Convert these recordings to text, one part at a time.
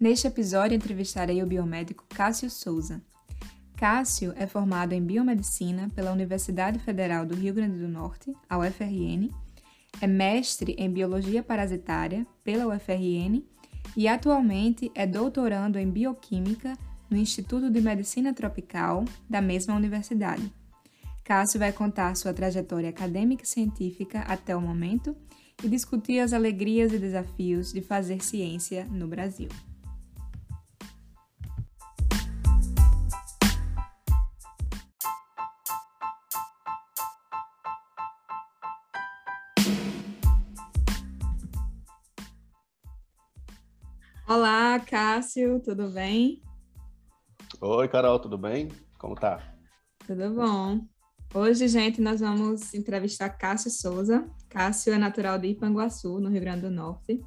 Neste episódio, entrevistarei o biomédico Cássio Souza. Cássio é formado em biomedicina pela Universidade Federal do Rio Grande do Norte, a UFRN, é mestre em biologia parasitária pela UFRN e atualmente é doutorando em bioquímica no Instituto de Medicina Tropical da mesma universidade. Cássio vai contar sua trajetória acadêmica e científica até o momento e discutir as alegrias e desafios de fazer ciência no Brasil. Olá, Cássio, tudo bem? Oi, Carol, tudo bem? Como tá? Tudo bom. Hoje, gente, nós vamos entrevistar Cássio Souza. Cássio é natural de Ipanguaçu, no Rio Grande do Norte.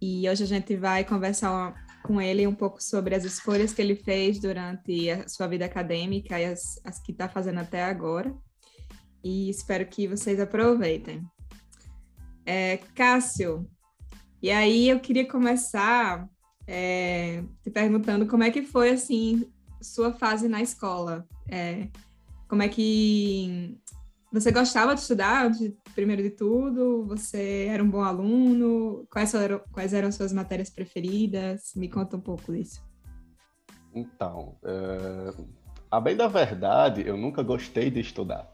E hoje a gente vai conversar com ele um pouco sobre as escolhas que ele fez durante a sua vida acadêmica e as, as que está fazendo até agora. E espero que vocês aproveitem. É, Cássio, e aí eu queria começar é, te perguntando como é que foi assim sua fase na escola. É, como é que você gostava de estudar, de, primeiro de tudo? Você era um bom aluno? Quais eram, quais eram suas matérias preferidas? Me conta um pouco disso. Então, é, a bem da verdade, eu nunca gostei de estudar,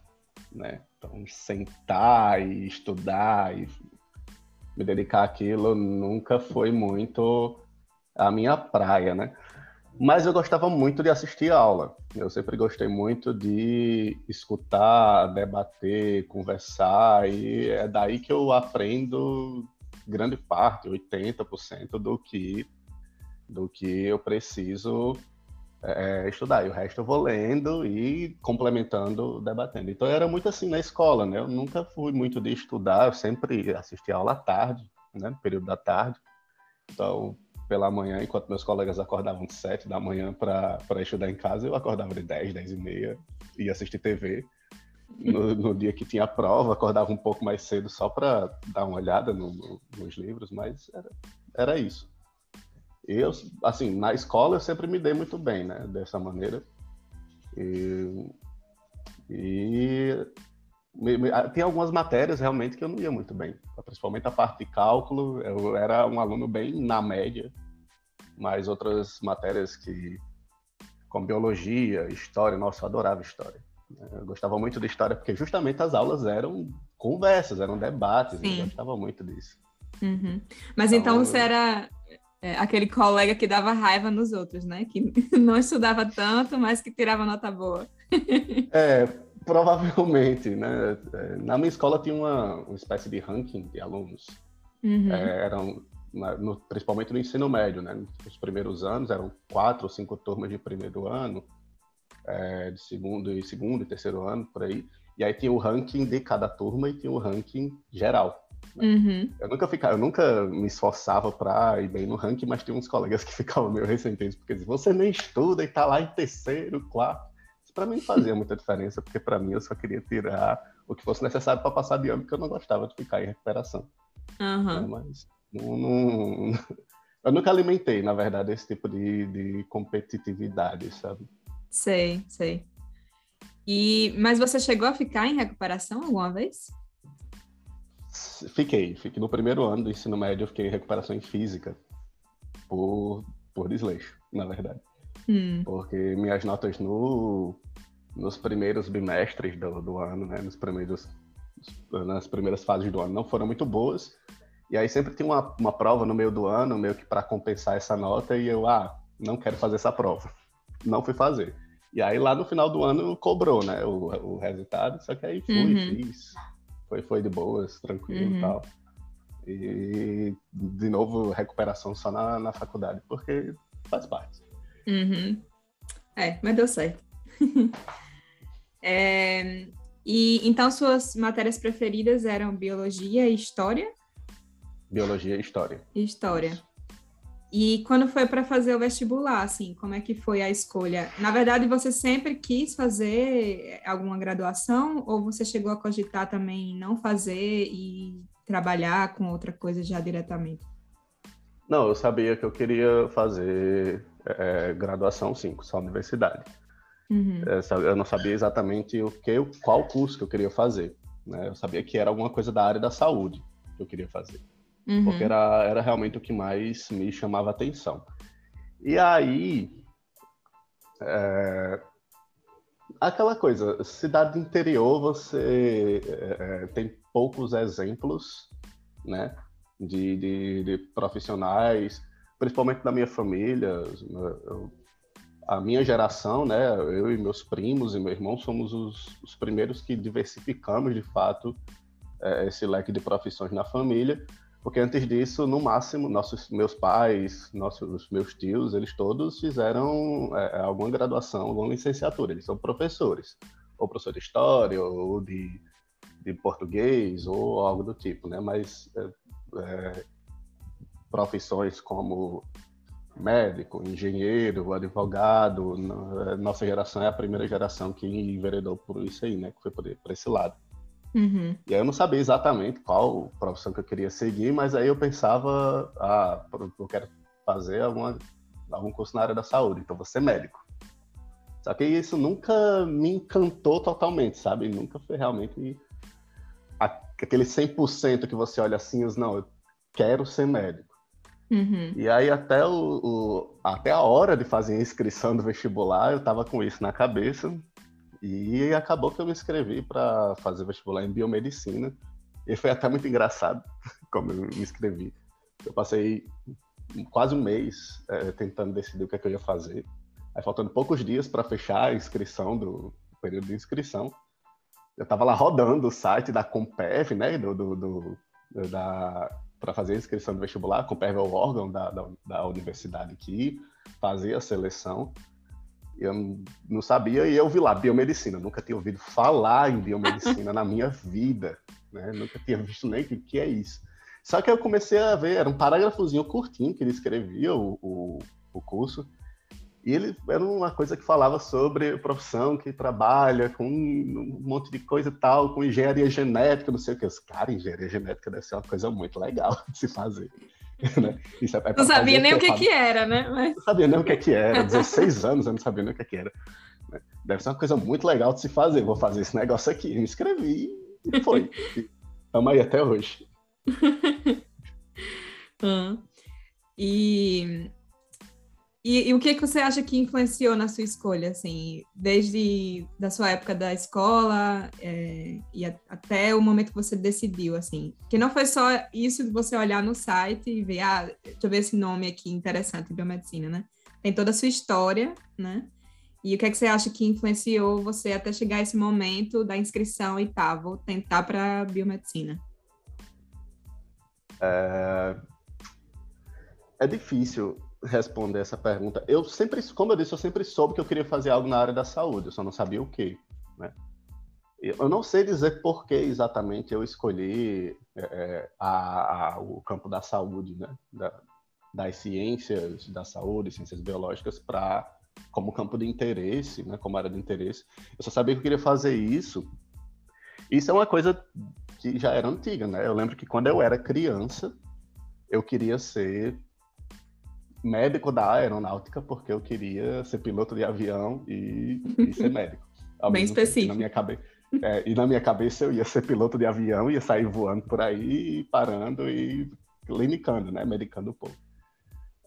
né? Então, sentar e estudar e me dedicar àquilo nunca foi muito a minha praia, né? Mas eu gostava muito de assistir aula. Eu sempre gostei muito de escutar, debater, conversar, e é daí que eu aprendo grande parte, 80% do que do que eu preciso é, estudar. E o resto eu vou lendo e complementando, debatendo. Então era muito assim na escola, né? Eu nunca fui muito de estudar, eu sempre assistia aula à tarde, né? No período da tarde. Então pela manhã, enquanto meus colegas acordavam de 7 da manhã para estudar em casa, eu acordava de 10, 10 e meia, ia assistir TV. No, no, dia que tinha prova, acordava um pouco mais cedo só para dar uma olhada no, no, nos livros, mas era, era isso. Eu, assim, na escola eu sempre me dei muito bem, né, dessa maneira. E, e tem algumas matérias realmente que eu não ia muito bem, principalmente a parte de cálculo, eu era um aluno bem na média, mas outras matérias que, como biologia, história, nossa, eu adorava história. Eu gostava muito de história porque justamente as aulas eram conversas, eram debates, Sim. eu gostava muito disso. Uhum. Mas então, então você era é, aquele colega que dava raiva nos outros, né? Que não estudava tanto, mas que tirava nota boa. É, Provavelmente, né? É, na minha escola tinha uma, uma espécie de ranking de alunos. Uhum. É, eram, no, principalmente no ensino médio, né? Nos primeiros anos eram quatro ou cinco turmas de primeiro ano, é, de segundo e segundo e terceiro ano, por aí. E aí tinha o ranking de cada turma e tinha o ranking geral. Né? Uhum. Eu nunca ficava, eu nunca me esforçava para ir bem no ranking, mas tinha uns colegas que ficavam meio ressentidos porque diziam, você nem estuda e tá lá em terceiro, quarto para mim não fazia muita diferença, porque para mim eu só queria tirar o que fosse necessário para passar de ano, porque eu não gostava de ficar em recuperação. Uhum. Mas não, não, eu nunca alimentei, na verdade, esse tipo de, de competitividade, sabe? Sei, sei. E, mas você chegou a ficar em recuperação alguma vez? Fiquei, fiquei no primeiro ano do ensino médio, eu fiquei em recuperação em física por, por desleixo, na verdade. Hum. Porque minhas notas no, nos primeiros bimestres do, do ano, né, nos primeiros, nas primeiras fases do ano, não foram muito boas. E aí sempre tinha uma, uma prova no meio do ano, meio que para compensar essa nota, e eu, ah, não quero fazer essa prova. Não fui fazer. E aí lá no final do ano cobrou, né, o, o resultado, só que aí fui, uhum. fiz. Foi, foi de boas, tranquilo e uhum. tal. E de novo, recuperação só na, na faculdade, porque faz parte. Uhum. É, mas deu certo. é, e então suas matérias preferidas eram biologia e história? Biologia e história. História. E quando foi para fazer o vestibular, assim, como é que foi a escolha? Na verdade, você sempre quis fazer alguma graduação ou você chegou a cogitar também não fazer e trabalhar com outra coisa já diretamente? Não, eu sabia que eu queria fazer é, graduação, sim, só universidade. Uhum. Eu não sabia exatamente o que, qual curso que eu queria fazer. Né? Eu sabia que era alguma coisa da área da saúde que eu queria fazer. Uhum. Porque era, era realmente o que mais me chamava atenção. E aí, é, aquela coisa, cidade interior, você é, tem poucos exemplos, né? De, de, de, profissionais, principalmente da minha família. Eu, a minha geração, né? Eu e meus primos e meu irmão somos os, os primeiros que diversificamos, de fato, é, esse leque de profissões na família. Porque antes disso, no máximo, nossos meus pais, nossos meus tios, eles todos fizeram é, alguma graduação, alguma licenciatura. Eles são professores, ou professor de história, ou de, de português, ou algo do tipo, né? Mas é, é, profissões como médico, engenheiro, advogado, nossa geração é a primeira geração que enveredou por isso aí, né? Que foi por, por esse lado. Uhum. E aí eu não sabia exatamente qual profissão que eu queria seguir, mas aí eu pensava, ah, eu quero fazer alguma, algum curso na área da saúde, então vou ser médico. Só que isso nunca me encantou totalmente, sabe? Nunca foi realmente aquele 100% que você olha assim, não, eu quero ser médico. Uhum. E aí até, o, o, até a hora de fazer a inscrição do vestibular, eu tava com isso na cabeça, e acabou que eu me inscrevi para fazer vestibular em biomedicina. E foi até muito engraçado como eu me inscrevi. Eu passei quase um mês é, tentando decidir o que, é que eu ia fazer. Aí faltando poucos dias para fechar a inscrição do período de inscrição, eu estava lá rodando o site da Compev, né, do, do, do da para fazer a inscrição do vestibular. A Compev é o órgão da, da, da universidade que fazia a seleção eu não sabia e eu vi lá biomedicina. Nunca tinha ouvido falar em biomedicina na minha vida, né? Nunca tinha visto nem o que é isso. Só que eu comecei a ver, era um parágrafozinho curtinho que ele escrevia o, o, o curso, e ele era uma coisa que falava sobre profissão que trabalha com um monte de coisa e tal, com engenharia genética, não sei o que. Cara, engenharia genética deve ser uma coisa muito legal de se fazer. Né? É, é não sabia nem o que, que era, né? Mas... Não sabia nem o que, que era. 16 anos eu não sabia nem o que, que era. Né? Deve ser uma coisa muito legal de se fazer. Vou fazer esse negócio aqui. Me inscrevi e foi. Estamos aí até hoje. hum. E e, e, o que, que você acha que influenciou na sua escolha, assim, desde da sua época da escola é, e a, até o momento que você decidiu, assim, que não foi só isso de você olhar no site e ver, ah, deixa eu ver esse nome aqui interessante, biomedicina, né? Tem toda a sua história, né? E o que, é que você acha que influenciou você até chegar a esse momento da inscrição e tá, vou tentar para biomedicina? É... é difícil responder essa pergunta. Eu sempre, como eu disse, eu sempre soube que eu queria fazer algo na área da saúde, eu só não sabia o que, né? Eu não sei dizer por que exatamente eu escolhi é, é, a, a, o campo da saúde, né? Da, das ciências da saúde, ciências biológicas, para como campo de interesse, né? Como área de interesse. Eu só sabia que eu queria fazer isso. Isso é uma coisa que já era antiga, né? Eu lembro que quando eu era criança, eu queria ser médico da aeronáutica, porque eu queria ser piloto de avião e, e ser médico. Bem específico. Na minha cabeça, é, e na minha cabeça eu ia ser piloto de avião, ia sair voando por aí, parando e clinicando, né? Medicando o povo.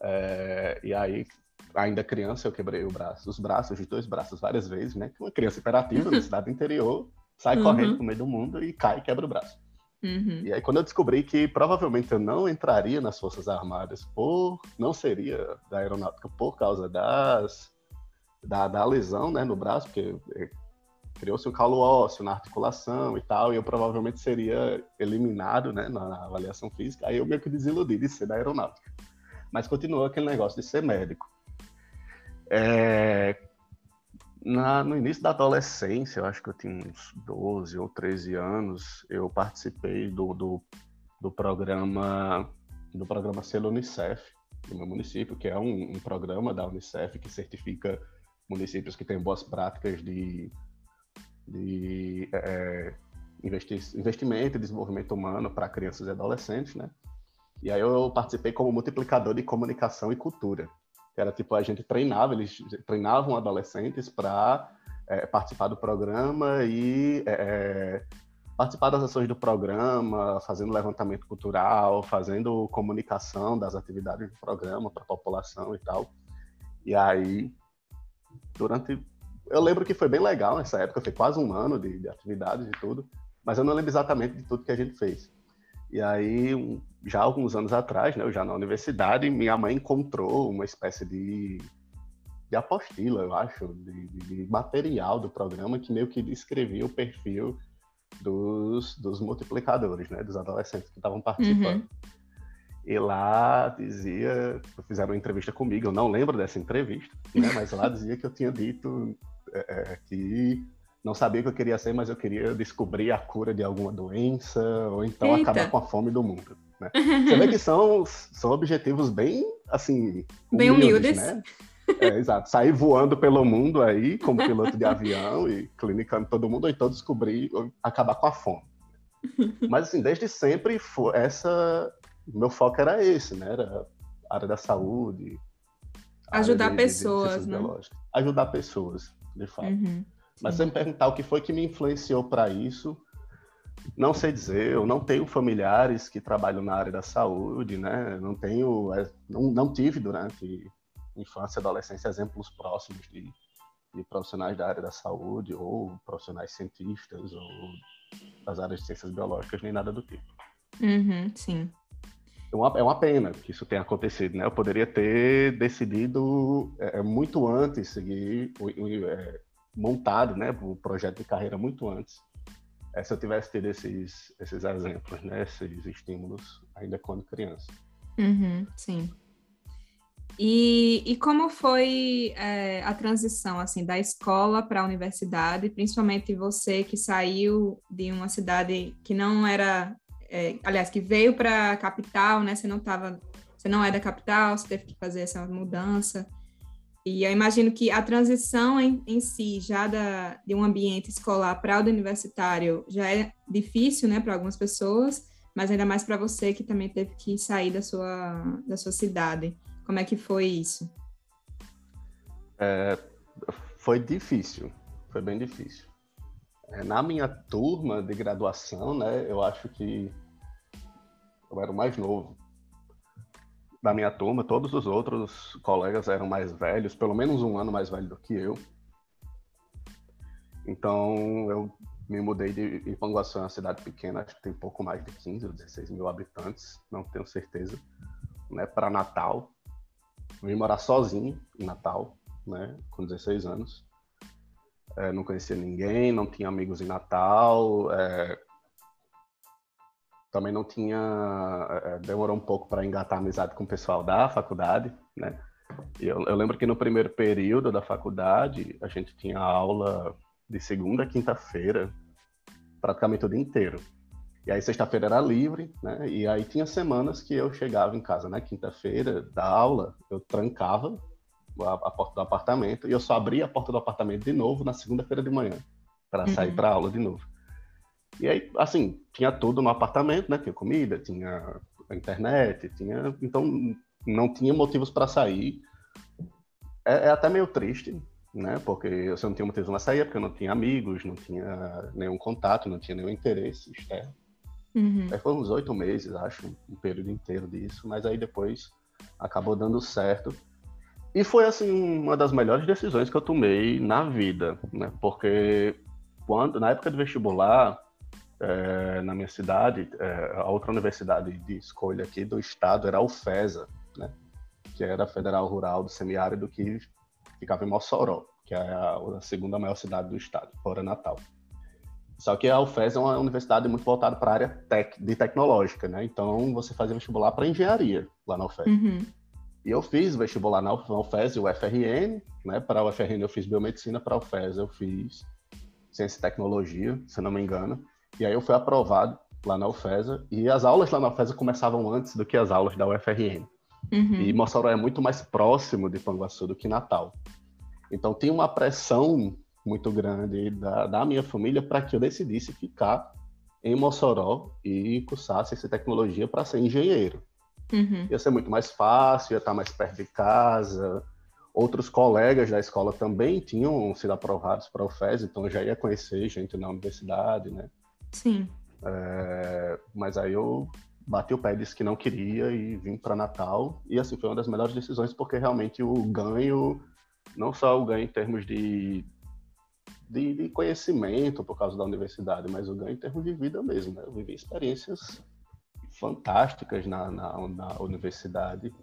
É, e aí, ainda criança, eu quebrei o braço, os braços, os dois braços várias vezes, né? Uma criança imperativa na cidade interior, sai uhum. correndo no meio do mundo e cai e quebra o braço. Uhum. E aí, quando eu descobri que provavelmente eu não entraria nas Forças Armadas por. não seria da aeronáutica por causa das. da, da lesão né, no braço, porque é, criou-se um calo ósseo na articulação e tal, e eu provavelmente seria eliminado né, na, na avaliação física, aí eu meio que desiludi de ser da aeronáutica. Mas continuou aquele negócio de ser médico. É, na, no início da adolescência, eu acho que eu tinha uns 12 ou 13 anos, eu participei do, do, do programa do programa Selo Unicef, do meu município, que é um, um programa da Unicef que certifica municípios que têm boas práticas de, de é, investir, investimento e desenvolvimento humano para crianças e adolescentes, né? E aí eu participei como multiplicador de comunicação e cultura. Era tipo, a gente treinava, eles treinavam adolescentes para é, participar do programa e é, é, participar das ações do programa, fazendo levantamento cultural, fazendo comunicação das atividades do programa para a população e tal. E aí, durante. Eu lembro que foi bem legal nessa época, foi quase um ano de, de atividades e tudo, mas eu não lembro exatamente de tudo que a gente fez. E aí, um, já alguns anos atrás, né, eu já na universidade, minha mãe encontrou uma espécie de, de apostila, eu acho, de, de material do programa que meio que descrevia o perfil dos, dos multiplicadores, né, dos adolescentes que estavam participando. Uhum. E lá dizia, fizeram uma entrevista comigo, eu não lembro dessa entrevista, né, mas lá dizia que eu tinha dito é, é que não sabia o que eu queria ser, mas eu queria descobrir a cura de alguma doença, ou então Eita. acabar com a fome do mundo. Né? Você vê que são, são objetivos bem, assim... Bem humildes, humildes. né? É, exato. Sair voando pelo mundo aí, como piloto de avião e clinicando todo mundo, ou então descobrir, ou acabar com a fome. Mas, assim, desde sempre, foi essa... Meu foco era esse, né? Era a área da saúde. Ajudar de, pessoas, de, de né? Ajudar pessoas, de fato. Uhum. Mas se me perguntar o que foi que me influenciou para isso, não sei dizer. Eu não tenho familiares que trabalham na área da saúde, né? Não tenho, é, não, não tive durante infância e adolescência exemplos próximos de, de profissionais da área da saúde ou profissionais cientistas ou das áreas de ciências biológicas nem nada do tipo. Uhum, sim. É uma, é uma pena que isso tenha acontecido, né? Eu poderia ter decidido é, é muito antes seguir é, montado, né, o projeto de carreira muito antes. É, se eu tivesse tido esses, esses exemplos, né, esses estímulos ainda quando criança. Uhum, sim. E, e como foi é, a transição assim da escola para a universidade, principalmente você que saiu de uma cidade que não era, é, aliás, que veio para a capital, né? Você não estava, você não é da capital, você teve que fazer essa mudança. E eu imagino que a transição em, em si, já da, de um ambiente escolar para o universitário, já é difícil, né, para algumas pessoas, mas ainda mais para você que também teve que sair da sua, da sua cidade. Como é que foi isso? É, foi difícil, foi bem difícil. É, na minha turma de graduação, né, eu acho que eu era o mais novo da minha turma, todos os outros colegas eram mais velhos, pelo menos um ano mais velho do que eu. Então, eu me mudei de Ipanguaçu, uma cidade pequena, acho que tem pouco mais de 15 ou 16 mil habitantes, não tenho certeza, né, para Natal. Vim morar sozinho em Natal, né, com 16 anos. É, não conhecia ninguém, não tinha amigos em Natal, é, também não tinha. É, demorou um pouco para engatar amizade com o pessoal da faculdade, né? E eu, eu, lembro que no primeiro período da faculdade a gente tinha aula de segunda a quinta-feira, praticamente o dia inteiro. E aí sexta-feira era livre, né? E aí tinha semanas que eu chegava em casa na né? quinta-feira da aula, eu trancava a, a, porta do apartamento e eu só abria a porta do apartamento de novo na segunda-feira de manhã para sair uhum. para aula de novo. E aí, assim, tinha tudo no apartamento, né? Tinha comida, tinha internet, tinha. Então, não tinha motivos para sair. É, é, até meio triste, né? Porque eu não tinha motivos para sair, porque eu não tinha amigos, não tinha nenhum contato, não tinha nenhum interesse externo. Uhum. Aí foi uns oito meses, acho, um período inteiro disso, mas aí depois acabou dando certo. E foi, assim, uma das melhores decisões que eu tomei na vida, né? Porque quando, na época do vestibular, é, na minha cidade, é, a outra universidade de escolha aqui do estado era a UFESA, né? que era a Federal Rural do Semiárido, que ficava em Mossoró, que é a, a segunda maior cidade do estado, fora Natal. Só que a UFES é uma universidade muito voltada para a área tec, de tecnológica, né? Então você fazia vestibular para engenharia lá na UFES. Uhum. E eu fiz vestibular na UFES e o FRN, né? Para a UFRN eu fiz biomedicina, para a UFES eu fiz ciência e tecnologia, se não me engano. E aí eu fui aprovado lá na UFESA, e as aulas lá na UFESA começavam antes do que as aulas da UFRN. Uhum. E Mossoró é muito mais próximo de Panguaçu do que Natal. Então tinha uma pressão muito grande da, da minha família para que eu decidisse ficar em Mossoró e cursasse essa tecnologia para ser engenheiro. Uhum. Ia ser muito mais fácil, ia estar mais perto de casa. Outros colegas da escola também tinham sido aprovados para o FES, então eu já ia conhecer gente na universidade, né? Sim. É, mas aí eu bati o pé, disse que não queria e vim para Natal. E assim, foi uma das melhores decisões, porque realmente o ganho, não só o ganho em termos de, de, de conhecimento por causa da universidade, mas o ganho em termos de vida mesmo. Né? Eu vivi experiências fantásticas na, na, na universidade.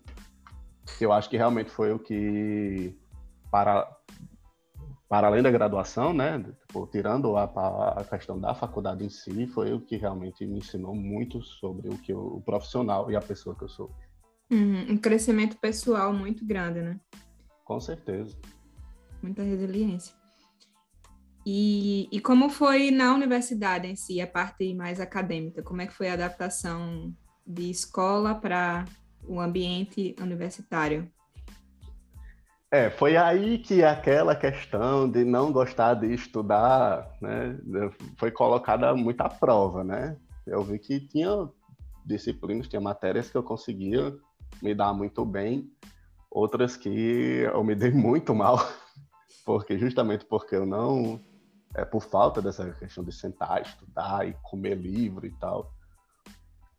Eu acho que realmente foi o que, para, para além da graduação, né, tipo, tirando a, a, questão da faculdade em si, foi o que realmente me ensinou muito sobre o que eu, o profissional e a pessoa que eu sou. Uhum, um crescimento pessoal muito grande, né? Com certeza. Muita resiliência. E, e como foi na universidade em si, a parte mais acadêmica? Como é que foi a adaptação de escola para o ambiente universitário? É, foi aí que aquela questão de não gostar de estudar, né, foi colocada muito à prova, né? Eu vi que tinha disciplinas, tinha matérias que eu conseguia me dar muito bem, outras que eu me dei muito mal, porque justamente porque eu não, é por falta dessa questão de sentar, estudar e comer livro e tal.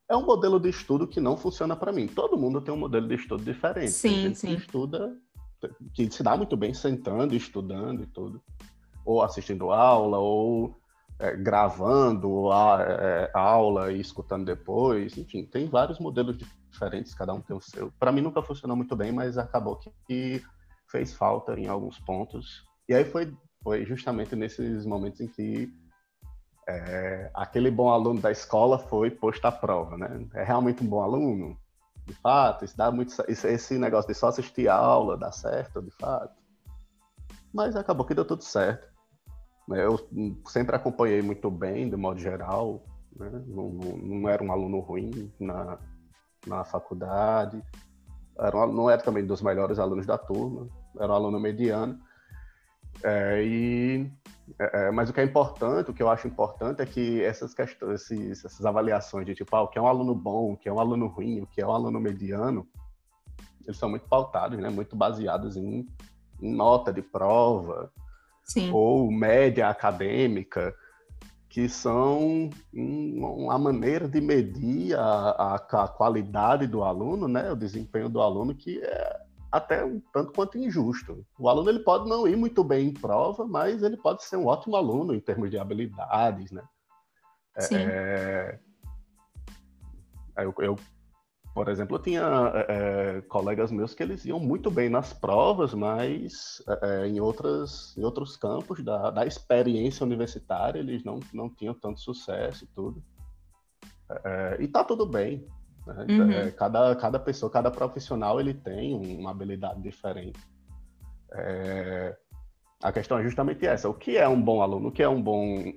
É um modelo de estudo que não funciona para mim. Todo mundo tem um modelo de estudo diferente. Sim, sim. Que estuda que se dá muito bem sentando, estudando e tudo, ou assistindo aula, ou é, gravando a, é, aula e escutando depois, enfim, tem vários modelos diferentes, cada um tem o seu. Para mim nunca funcionou muito bem, mas acabou que fez falta em alguns pontos. E aí foi, foi justamente nesses momentos em que é, aquele bom aluno da escola foi posto à prova, né? É realmente um bom aluno? De fato, isso dá muito, esse negócio de só assistir aula dá certo, de fato. Mas acabou que deu tudo certo. Eu sempre acompanhei muito bem, de modo geral, né? não, não, era um aluno ruim na, na faculdade, era um, não era também dos melhores alunos da turma, era um aluno mediano. É, e é, é, mas o que é importante, o que eu acho importante é que essas questões, esses, essas avaliações de tipo, ah, o que é um aluno bom, o que é um aluno ruim, o que é um aluno mediano, eles são muito pautados, né? Muito baseados em, em nota de prova Sim. ou média acadêmica, que são uma maneira de medir a, a, a qualidade do aluno, né? O desempenho do aluno que é até um tanto quanto injusto. O aluno ele pode não ir muito bem em prova, mas ele pode ser um ótimo aluno em termos de habilidades, né? É, Sim. É... Eu, eu, por exemplo, eu tinha é, é, colegas meus que eles iam muito bem nas provas, mas é, é, em, outras, em outros campos da, da experiência universitária eles não, não tinham tanto sucesso e tudo. e tá tudo bem, né? Uhum. É, cada, cada pessoa, cada profissional, ele tem uma habilidade diferente. É, a questão é justamente essa: o que é um bom aluno? O que é um bom,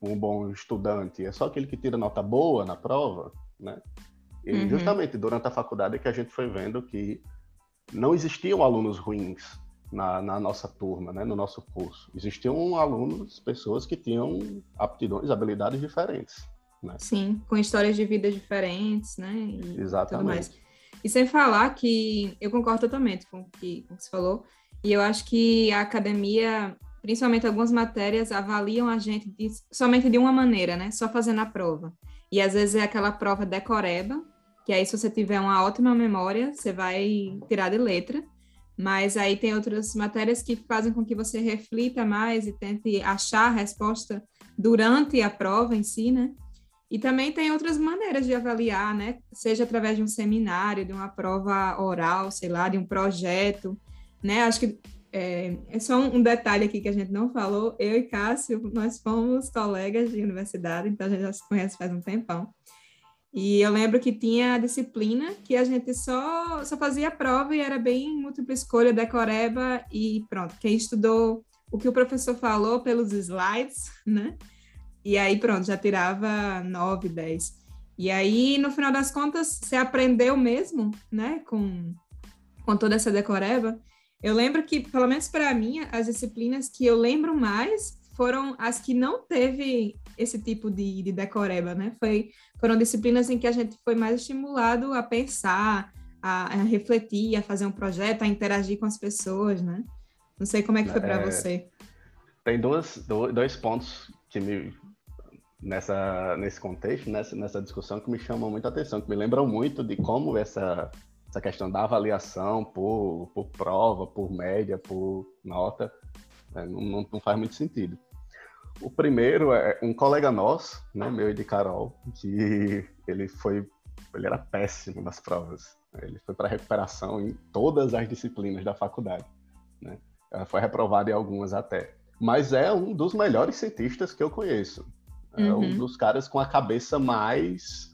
um bom estudante? É só aquele que tira nota boa na prova, né? E uhum. justamente durante a faculdade é que a gente foi vendo que não existiam alunos ruins na, na, nossa turma, né, no nosso curso. Existiam alunos, pessoas que tinham aptidões, habilidades diferentes. Né? Sim, com histórias de vida diferentes, né? E Exatamente. E sem falar que eu concordo totalmente com o que, com o que você falou, e eu acho que a academia, principalmente algumas matérias, avaliam a gente de, somente de uma maneira, né? Só fazendo a prova. E às vezes é aquela prova decoreba, que aí se você tiver uma ótima memória, você vai tirar de letra. Mas aí tem outras matérias que fazem com que você reflita mais e tente achar a resposta durante a prova em si, né? E também tem outras maneiras de avaliar, né? Seja através de um seminário, de uma prova oral, sei lá, de um projeto, né? Acho que é, é só um detalhe aqui que a gente não falou. Eu e Cássio, nós fomos colegas de universidade, então a gente já se conhece faz um tempão. E eu lembro que tinha a disciplina que a gente só, só fazia prova e era bem múltipla escolha, decoreba e pronto. Quem estudou o que o professor falou pelos slides, né? E aí, pronto, já tirava 9, 10. E aí, no final das contas, você aprendeu mesmo, né, com, com toda essa decoreba. Eu lembro que, pelo menos para mim, as disciplinas que eu lembro mais foram as que não teve esse tipo de, de decoreba, né? Foi, foram disciplinas em que a gente foi mais estimulado a pensar, a, a refletir, a fazer um projeto, a interagir com as pessoas, né? Não sei como é que foi para é, você. Tem dois, dois pontos que me nessa nesse contexto, nessa, nessa discussão que me chamam muita atenção, que me lembram muito de como essa essa questão da avaliação por, por prova, por média, por nota, né, não, não, faz muito sentido. O primeiro é um colega nosso, né, meu e de Carol, que ele foi, ele era péssimo nas provas. Ele foi para recuperação em todas as disciplinas da faculdade. Né? Foi reprovado em algumas até. Mas é um dos melhores cientistas que eu conheço. É uhum. um dos caras com a cabeça mais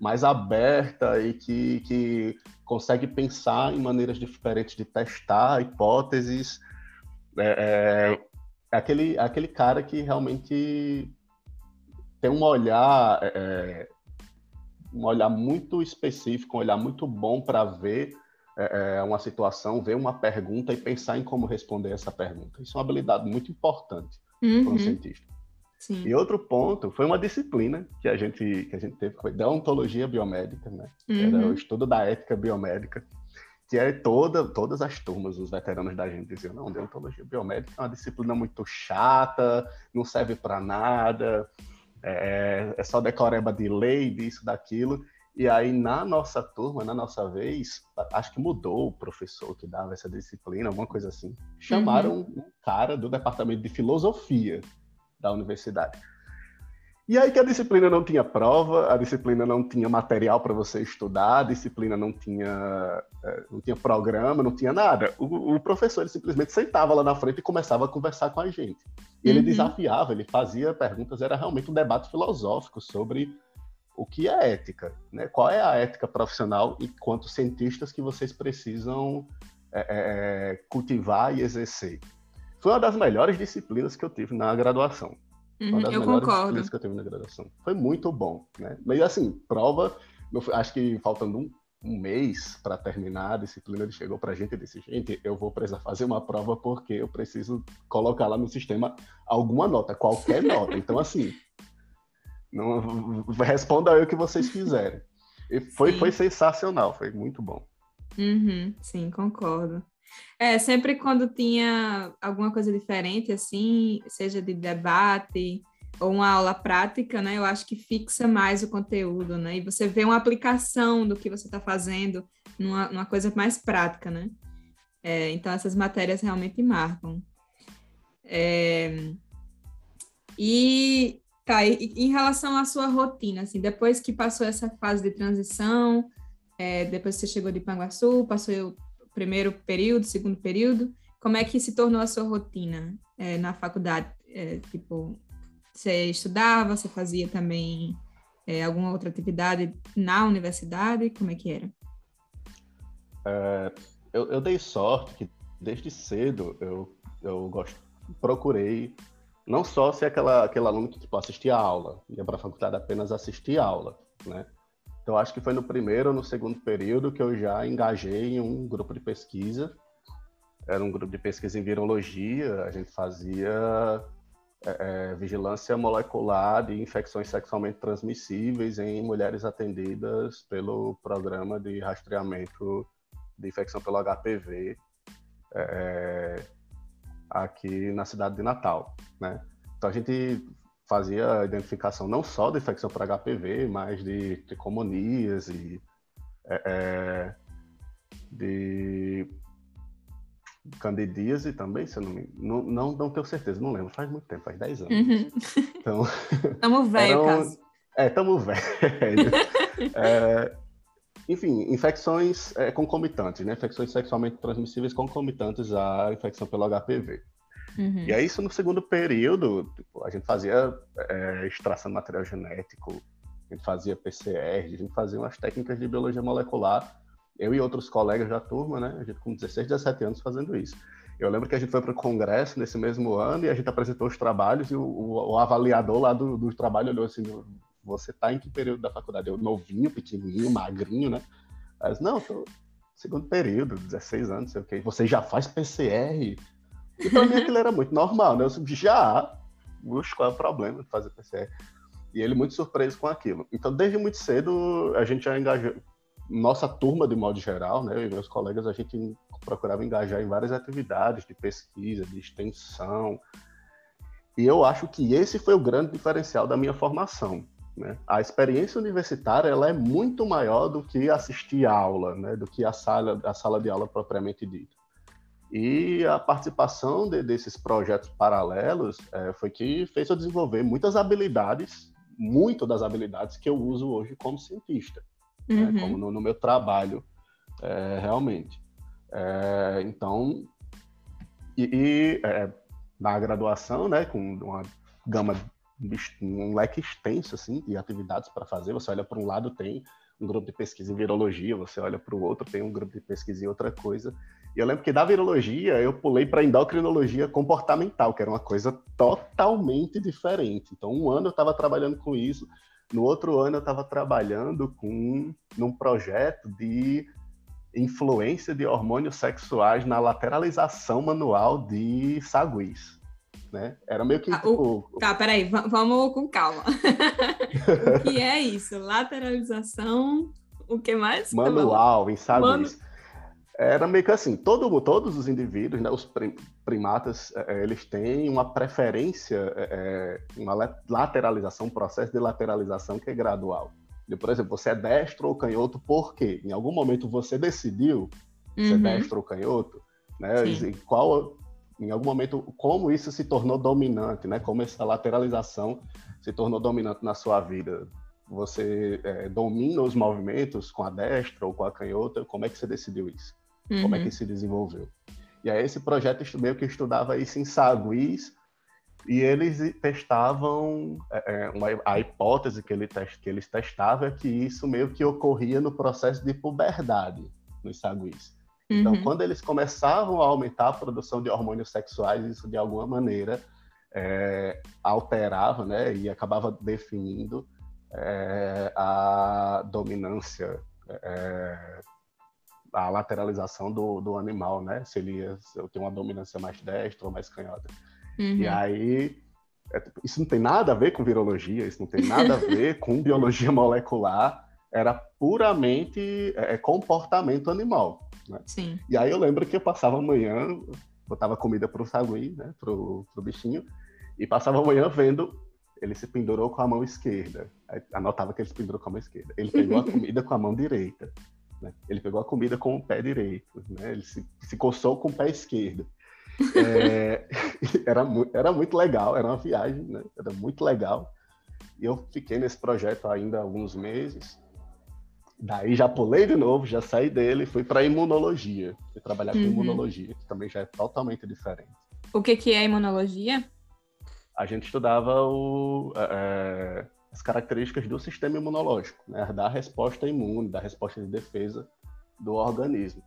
mais aberta e que, que consegue pensar em maneiras diferentes de testar hipóteses. É, é, é aquele, é aquele cara que realmente tem um olhar, é, é um olhar muito específico, um olhar muito bom para ver é, uma situação, ver uma pergunta e pensar em como responder essa pergunta. Isso é uma habilidade muito importante uhum. para um cientista. Sim. E outro ponto foi uma disciplina que a gente que a gente teve, que foi deontologia biomédica, né? Uhum. Era o estudo da ética biomédica, que é toda todas as turmas, os veteranos da gente diziam, não, deontologia biomédica é uma disciplina muito chata, não serve para nada, é, é só decoreba de lei, disso, daquilo. E aí, na nossa turma, na nossa vez, acho que mudou o professor que dava essa disciplina, alguma coisa assim. Chamaram uhum. um cara do departamento de filosofia da universidade. E aí que a disciplina não tinha prova, a disciplina não tinha material para você estudar, a disciplina não tinha, é, não tinha programa, não tinha nada. O, o, professor ele simplesmente sentava lá na frente e começava a conversar com a gente. E ele uhum. desafiava, ele fazia perguntas, era realmente um debate filosófico sobre o que é ética, né? Qual é a ética profissional e quantos cientistas que vocês precisam é, é cultivar e exercer. Foi uma das melhores disciplinas que eu tive na graduação. Uhum, uma das eu melhores concordo. disciplinas que eu tive na graduação. Foi muito bom, né? Mas assim, prova, acho que faltando um, um mês para terminar a disciplina, ele chegou para a gente e disse: gente, eu vou precisar fazer uma prova porque eu preciso colocar lá no sistema alguma nota, qualquer nota. Então, assim, não, responda aí o que vocês quiserem. E foi, foi sensacional, foi muito bom. Uhum, sim, concordo. É, sempre quando tinha alguma coisa diferente, assim, seja de debate ou uma aula prática, né? Eu acho que fixa mais o conteúdo, né? E você vê uma aplicação do que você está fazendo numa, numa, coisa mais prática, né? É, então, essas matérias realmente marcam. É... E, tá, e, em relação à sua rotina, assim, depois que passou essa fase de transição, é, depois você chegou de Panguaçu, passou primeiro período, segundo período, como é que se tornou a sua rotina é, na faculdade? É, tipo, você estudava, você fazia também é, alguma outra atividade na universidade? Como é que era? É, eu, eu, dei sorte que desde cedo eu, eu gosto, procurei não só ser aquela, aquele aluno que tipo, assistia a aula, ia para a faculdade apenas assistir a aula, né? Então, acho que foi no primeiro ou no segundo período que eu já engajei em um grupo de pesquisa. Era um grupo de pesquisa em virologia, a gente fazia é, é, vigilância molecular de infecções sexualmente transmissíveis em mulheres atendidas pelo programa de rastreamento de infecção pelo HPV é, aqui na cidade de Natal, né? Então a gente fazia a identificação não só da infecção por HPV, mas de tricomonias e é, é, de candidíase também, se eu não, me... não, não, não tenho certeza, não lembro, faz muito tempo, faz 10 anos. Uhum. Então, tamo velho, caso. É, tamo velho. é, enfim, infecções é, concomitantes, né? Infecções sexualmente transmissíveis concomitantes à infecção pelo HPV. Uhum. E aí, isso no segundo período, tipo, a gente fazia é, extração de material genético, a gente fazia PCR, a gente fazia umas técnicas de biologia molecular. Eu e outros colegas da turma, né? A gente com 16, 17 anos fazendo isso. Eu lembro que a gente foi para o congresso nesse mesmo ano e a gente apresentou os trabalhos e o, o, o avaliador lá do, do, trabalho olhou assim: você tá em que período da faculdade? Eu, novinho, pequenininho, magrinho, né? Mas, não, tô segundo período, 16 anos, sei o quê. Você já faz PCR? E pra mim aquilo era muito normal, né? Eu já. Bush, qual é o problema de fazer PCR? E ele muito surpreso com aquilo. Então, desde muito cedo, a gente já engajou, nossa turma, de modo geral, né, eu e meus colegas, a gente procurava engajar em várias atividades de pesquisa, de extensão. E eu acho que esse foi o grande diferencial da minha formação. Né? A experiência universitária ela é muito maior do que assistir aula, né? do que a sala, a sala de aula propriamente dita. E a participação de, desses projetos paralelos é, foi que fez eu desenvolver muitas habilidades, muito das habilidades que eu uso hoje como cientista, né? uhum. né? como no, no, meu trabalho, é, realmente. É, então, e, e é, na graduação, né, com uma gama, um leque extenso assim, de atividades para fazer, você olha para um lado, tem um grupo de pesquisa em virologia, você olha para o outro, tem um grupo de pesquisa em outra coisa. E eu lembro que da virologia eu pulei para endocrinologia comportamental, que era uma coisa totalmente diferente. Então, um ano eu estava trabalhando com isso, no outro ano eu estava trabalhando com num projeto de influência de hormônios sexuais na lateralização manual de saguis. Né? Era meio que. Ah, tipo... o... Tá, peraí, vamos com calma. o que é isso? Lateralização. O que mais? Manual, em saguis. Manu... Era meio que assim, todo, todos os indivíduos, né, os primatas, é, eles têm uma preferência, é, uma lateralização, um processo de lateralização que é gradual por exemplo, você é destro ou canhoto, por quê? Em algum momento você decidiu uhum. ser destro ou canhoto, né? E qual, em algum momento, como isso se tornou dominante, né? Como essa lateralização se tornou dominante na sua vida. Você é, domina os movimentos com a destra ou com a canhota? Como é que você decidiu isso? Uhum. Como é que uhum. se desenvolveu? E aí esse projeto meio que estudava isso em saguis, e eles testavam, é, é, uma, a hipótese que, ele, que eles testavam é que isso meio que ocorria no processo de puberdade nos saguis. Então, uhum. quando eles começavam a aumentar a produção de hormônios sexuais, isso de alguma maneira é, alterava, né, e acabava definindo é, a dominância, é, a lateralização do, do animal, né, se ele ia ter uma dominância mais destra ou mais canhota. Uhum. E aí, é, isso não tem nada a ver com virologia, isso não tem nada a ver com biologia molecular, era puramente é, é, comportamento animal. Né? Sim. E aí eu lembro que eu passava amanhã, botava comida para o sagui, né, pro, pro bichinho, e passava amanhã vendo ele se pendurou com a mão esquerda. Aí, anotava que ele se pendurou com a mão esquerda. Ele pegou a comida com a mão direita. Né? Ele pegou a comida com o pé direito. Né? Ele se, se coçou com o pé esquerdo. É, era, era muito legal, era uma viagem, né? Era muito legal. E eu fiquei nesse projeto ainda há alguns meses. Daí já pulei de novo, já saí dele, fui para imunologia. Fui trabalhar uhum. com imunologia, que também já é totalmente diferente. O que, que é imunologia? A gente estudava o, é, as características do sistema imunológico, né? da resposta imune, da resposta de defesa do organismo.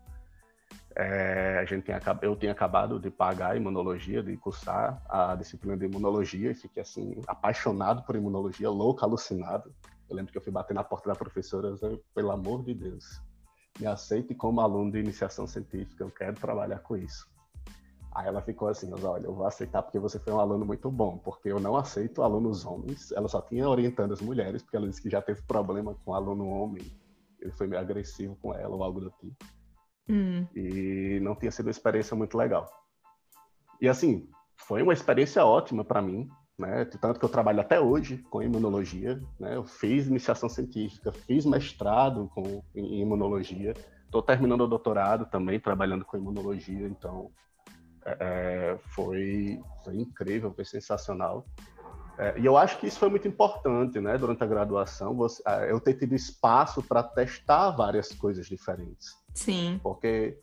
É, a gente tem, eu tinha acabado de pagar a imunologia, de cursar a disciplina de imunologia e fiquei assim apaixonado por imunologia, louco, alucinado. Eu lembro que eu fui bater na porta da professora, eu, pelo amor de Deus, me aceite como aluno de iniciação científica, eu quero trabalhar com isso. Aí ela ficou assim, olha, eu vou aceitar porque você foi um aluno muito bom, porque eu não aceito alunos homens. Ela só tinha orientando as mulheres, porque ela disse que já teve problema com aluno homem. Ele foi meio agressivo com ela ou algo do tipo. Hum. E não tinha sido uma experiência muito legal. E assim, foi uma experiência ótima para mim, né? Tanto que eu trabalho até hoje com imunologia, né? Eu fiz iniciação científica, fiz mestrado com, em imunologia, estou terminando o doutorado também trabalhando com imunologia, então é, é, foi, foi incrível, foi sensacional. É, e eu acho que isso foi muito importante, né? Durante a graduação, você, eu ter tido espaço para testar várias coisas diferentes. Sim. Porque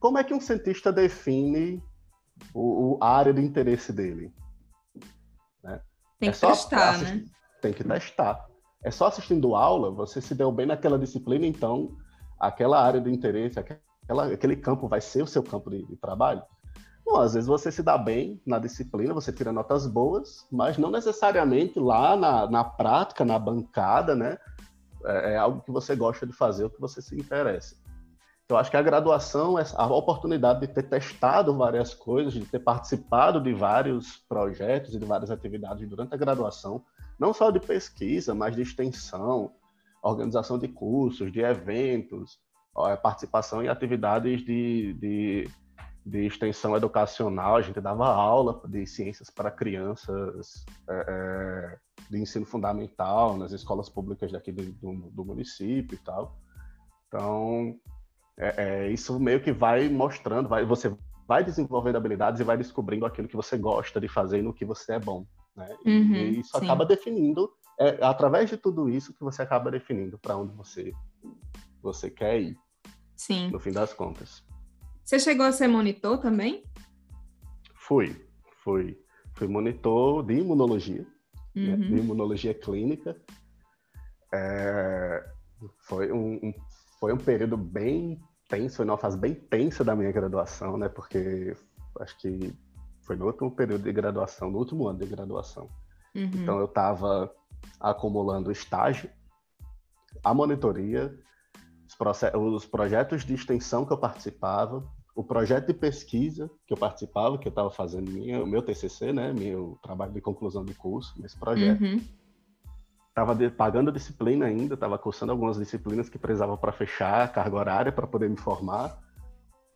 como é que um cientista define o, o a área de interesse dele? Né? Tem é que testar, né? Tem que testar. É só assistindo aula, você se deu bem naquela disciplina, então aquela área de interesse, aquela, aquele campo vai ser o seu campo de, de trabalho? Bom, às vezes você se dá bem na disciplina, você tira notas boas, mas não necessariamente lá na, na prática, na bancada, né? É, é algo que você gosta de fazer, o que você se interessa. eu acho que a graduação é a oportunidade de ter testado várias coisas, de ter participado de vários projetos e de várias atividades durante a graduação, não só de pesquisa, mas de extensão, organização de cursos, de eventos, participação em atividades de, de, de extensão educacional. A gente dava aula de ciências para crianças é, é de ensino fundamental nas escolas públicas daqui do, do, do município e tal. Então, é, é, isso meio que vai mostrando, vai, você vai desenvolvendo habilidades e vai descobrindo aquilo que você gosta de fazer e no que você é bom. Né? Uhum, e isso sim. acaba definindo, é através de tudo isso que você acaba definindo para onde você, você quer ir. Sim. No fim das contas. Você chegou a ser monitor também? Fui, fui. Fui monitor de imunologia, né? uhum. né? de imunologia clínica. É, foi um, um, foi um período bem tenso, foi uma fase bem tensa da minha graduação, né? Porque acho que foi no último período de graduação, no último ano de graduação. Uhum. Então eu estava acumulando estágio, a monitoria, os, os, projetos de extensão que eu participava, o projeto de pesquisa que eu participava, que eu estava fazendo minha, o meu TCC, né, meu trabalho de conclusão de curso nesse projeto. Uhum estava pagando a disciplina ainda, estava cursando algumas disciplinas que precisava para fechar a carga horária para poder me formar.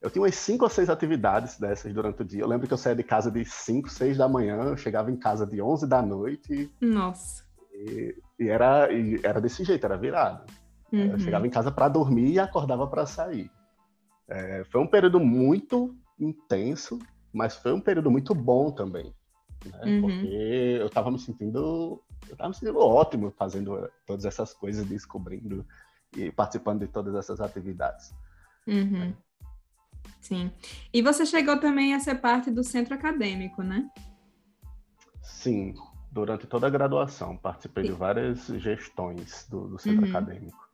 Eu tinha umas cinco ou seis atividades dessas durante o dia. Eu lembro que eu saía de casa de 5, 6 da manhã, eu chegava em casa de 11 da noite. Nossa. E, e era, e era desse jeito, era virado. Uhum. Eu chegava em casa para dormir e acordava para sair. É, foi um período muito intenso, mas foi um período muito bom também. Né? Uhum. Porque eu estava me sentindo eu tava me sentindo ótimo fazendo todas essas coisas, descobrindo e participando de todas essas atividades. Uhum. Sim. E você chegou também a ser parte do centro acadêmico, né? Sim, durante toda a graduação participei de várias gestões do, do centro uhum. acadêmico.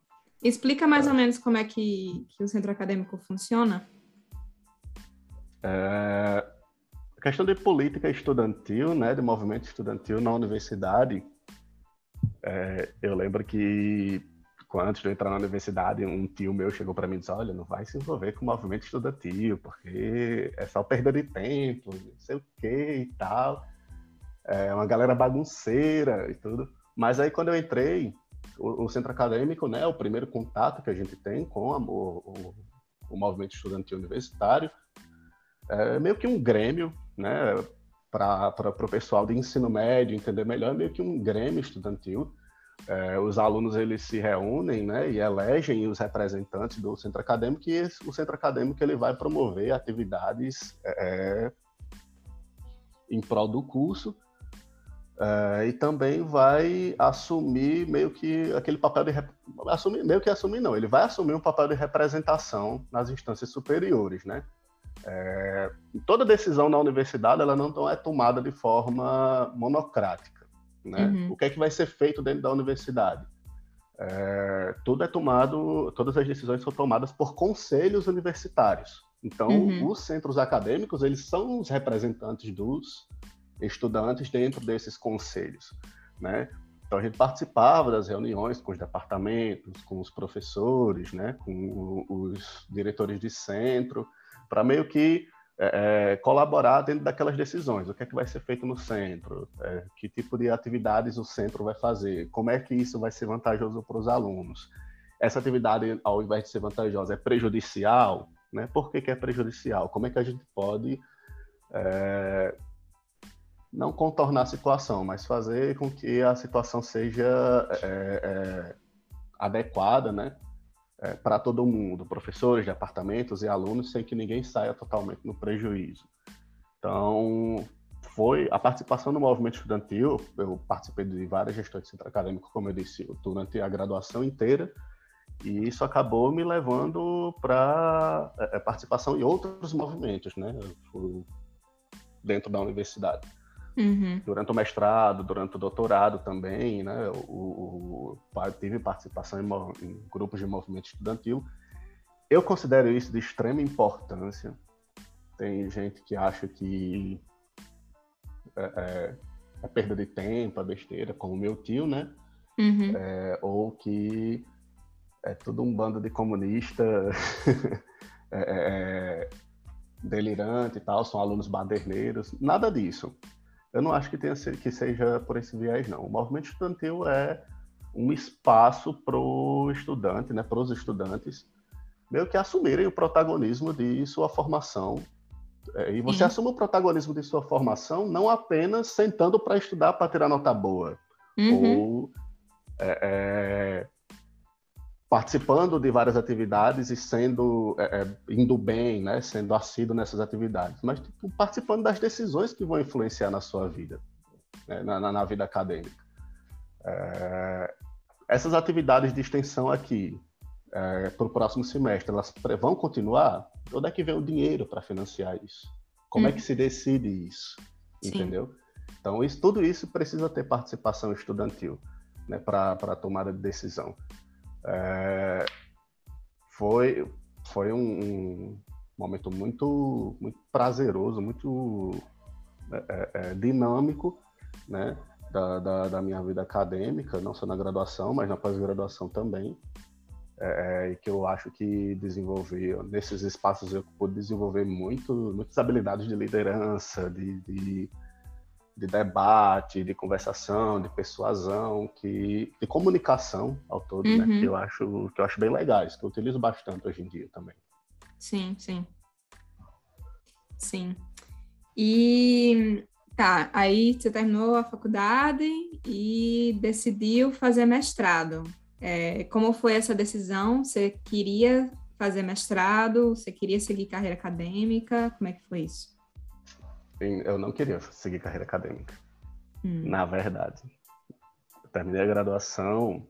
Explica mais ou menos como é que, que o centro acadêmico funciona. É, a questão de política estudantil, né, de movimento estudantil na universidade, é, eu lembro que antes de eu entrar na universidade, um tio meu chegou para mim e disse: Olha, não vai se envolver com o movimento estudantil, porque é só perda de tempo, não sei o que e tal. É uma galera bagunceira e tudo. Mas aí, quando eu entrei, o, o centro acadêmico, né, o primeiro contato que a gente tem com a, o, o, movimento estudantil universitário, é meio que um grêmio, né? para o pessoal de ensino médio entender melhor, é meio que um grêmio estudantil. É, os alunos eles se reúnem né, e elegem os representantes do centro acadêmico e esse, o centro acadêmico ele vai promover atividades é, em prol do curso é, e também vai assumir meio que aquele papel de assumir meio que assumir não ele vai assumir um papel de representação nas instâncias superiores né é, toda decisão na universidade ela não é tomada de forma monocrática. Né? Uhum. O que é que vai ser feito dentro da universidade? É, tudo é tomado, todas as decisões são tomadas por conselhos universitários. Então, uhum. os centros acadêmicos eles são os representantes dos estudantes dentro desses conselhos, né? Então a gente participava das reuniões com os departamentos, com os professores, né, com os diretores de centro, para meio que é, é, colaborar dentro daquelas decisões. O que é que vai ser feito no centro? É, que tipo de atividades o centro vai fazer? Como é que isso vai ser vantajoso para os alunos? Essa atividade, ao invés de ser vantajosa, é prejudicial? Né? Por que, que é prejudicial? Como é que a gente pode é, não contornar a situação, mas fazer com que a situação seja é, é, adequada, né? é, para todo mundo, professores, departamentos e alunos, sem que ninguém saia totalmente no prejuízo. Então, foi a participação no movimento estudantil. Eu participei de várias gestões de centro acadêmico, como eu disse, durante a graduação inteira, e isso acabou me levando para é, é, participação em outros movimentos, né? dentro da universidade. Uhum. Durante o mestrado, durante o doutorado também, né? O, o, tive participação em, em, grupos de movimento estudantil. Eu considero isso de extrema importância. Tem gente que acha que é, é, é perda de tempo, é besteira, como meu tio, né? Uhum. É, ou que é tudo um bando de comunista é, é, é, delirante e tal, são alunos baderneiros, nada disso. Eu não acho que tenha que seja por esse viés, não. O movimento estudantil é um espaço para o estudante, né, para os estudantes, meio que assumirem o protagonismo de sua formação. É, e você Sim. assume o protagonismo de sua formação não apenas sentando para estudar para tirar nota boa, uhum. ou é, é, participando de várias atividades e sendo é, é, indo bem, né, sendo assíduo nessas atividades, mas tipo, participando das decisões que vão influenciar na sua vida, né, na, na, vida acadêmica. É, essas atividades de extensão aqui é, para o próximo semestre, elas vão continuar? Onde é que vem o dinheiro para financiar isso? Como hum. é que se decide isso? Sim. Entendeu? Então, isso, tudo isso precisa ter participação estudantil né, para a tomada de decisão. É, foi foi um, um, momento muito, muito prazeroso, muito é, é, é, dinâmico, né? Da, da, da, minha vida acadêmica, não só na graduação, mas na pós-graduação também. É, é, e que eu acho que desenvolvi, nesses espaços eu pude desenvolver muito, muitas habilidades de liderança, de, de de debate, de conversação, de persuasão, que, de comunicação ao todo, uhum. né? Que eu acho que eu acho bem legais, que eu utilizo bastante hoje em dia também. Sim, sim. Sim. E tá, aí você terminou a faculdade e decidiu fazer mestrado. É, como foi essa decisão? Você queria fazer mestrado? Você queria seguir carreira acadêmica? Como é que foi isso? Eu não queria seguir carreira acadêmica. Hum. Na verdade. Eu terminei a graduação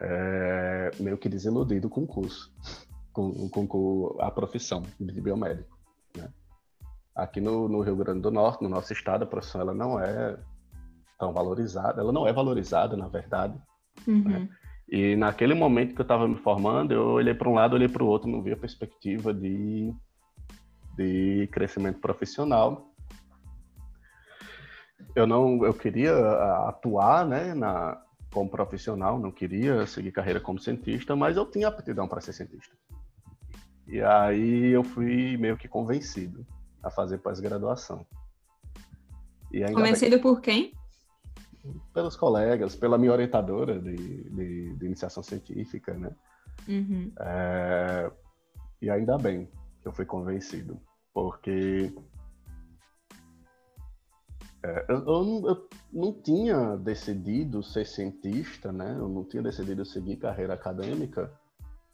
é, meio que desiludido com o curso, com, com, com a profissão de biomédico. Né? Aqui no, no, Rio Grande do Norte, no nosso estado, a profissão ela não é tão valorizada, ela não é valorizada, na verdade. Uhum. Né? E naquele momento que eu estava me formando, eu olhei para um lado, olhei para o outro, não vi a perspectiva de de crescimento profissional. Eu não, eu queria atuar, né, na como profissional, não queria seguir carreira como cientista, mas eu tinha aptidão para ser cientista. E aí eu fui meio que convencido a fazer pós-graduação. Convencido bem, por quem? Pelos colegas, pela minha orientadora de, de, de iniciação científica, né? Uhum. É, e ainda bem, eu fui convencido, porque é, eu, eu, não, eu, não, tinha decidido ser cientista, né? Eu não tinha decidido seguir carreira acadêmica,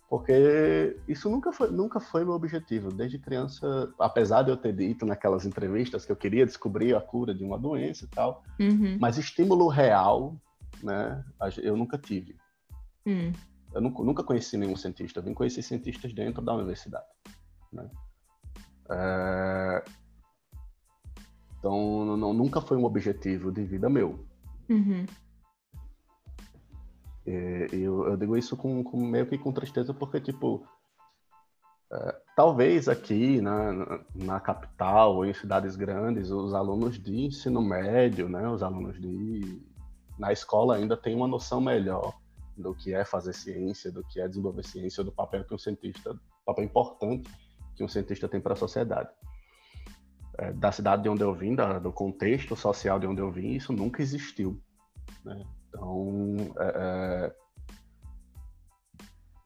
porque isso nunca foi, nunca foi meu objetivo. Desde criança, apesar de eu ter dito naquelas entrevistas que eu queria descobrir a cura de uma doença e tal, uhum. mas estímulo real, né? Eu nunca tive. Uhum. Eu nunca, nunca conheci nenhum cientista. Eu vim conhecer cientistas dentro da universidade. Né? É... Então, não, nunca foi um objetivo de vida meu. Uhum. E, eu, eu, digo isso com, com, meio que com tristeza, porque, tipo, é, talvez aqui na, na capital ou em cidades grandes, os alunos de ensino médio, né, os alunos de na escola ainda têm uma noção melhor do que é fazer ciência, do que é desenvolver ciência, do papel que um cientista, papel importante que um cientista tem para a sociedade. É, da cidade de onde eu vim, da, do contexto social de onde eu vim, isso nunca existiu. Né? Então, é, é,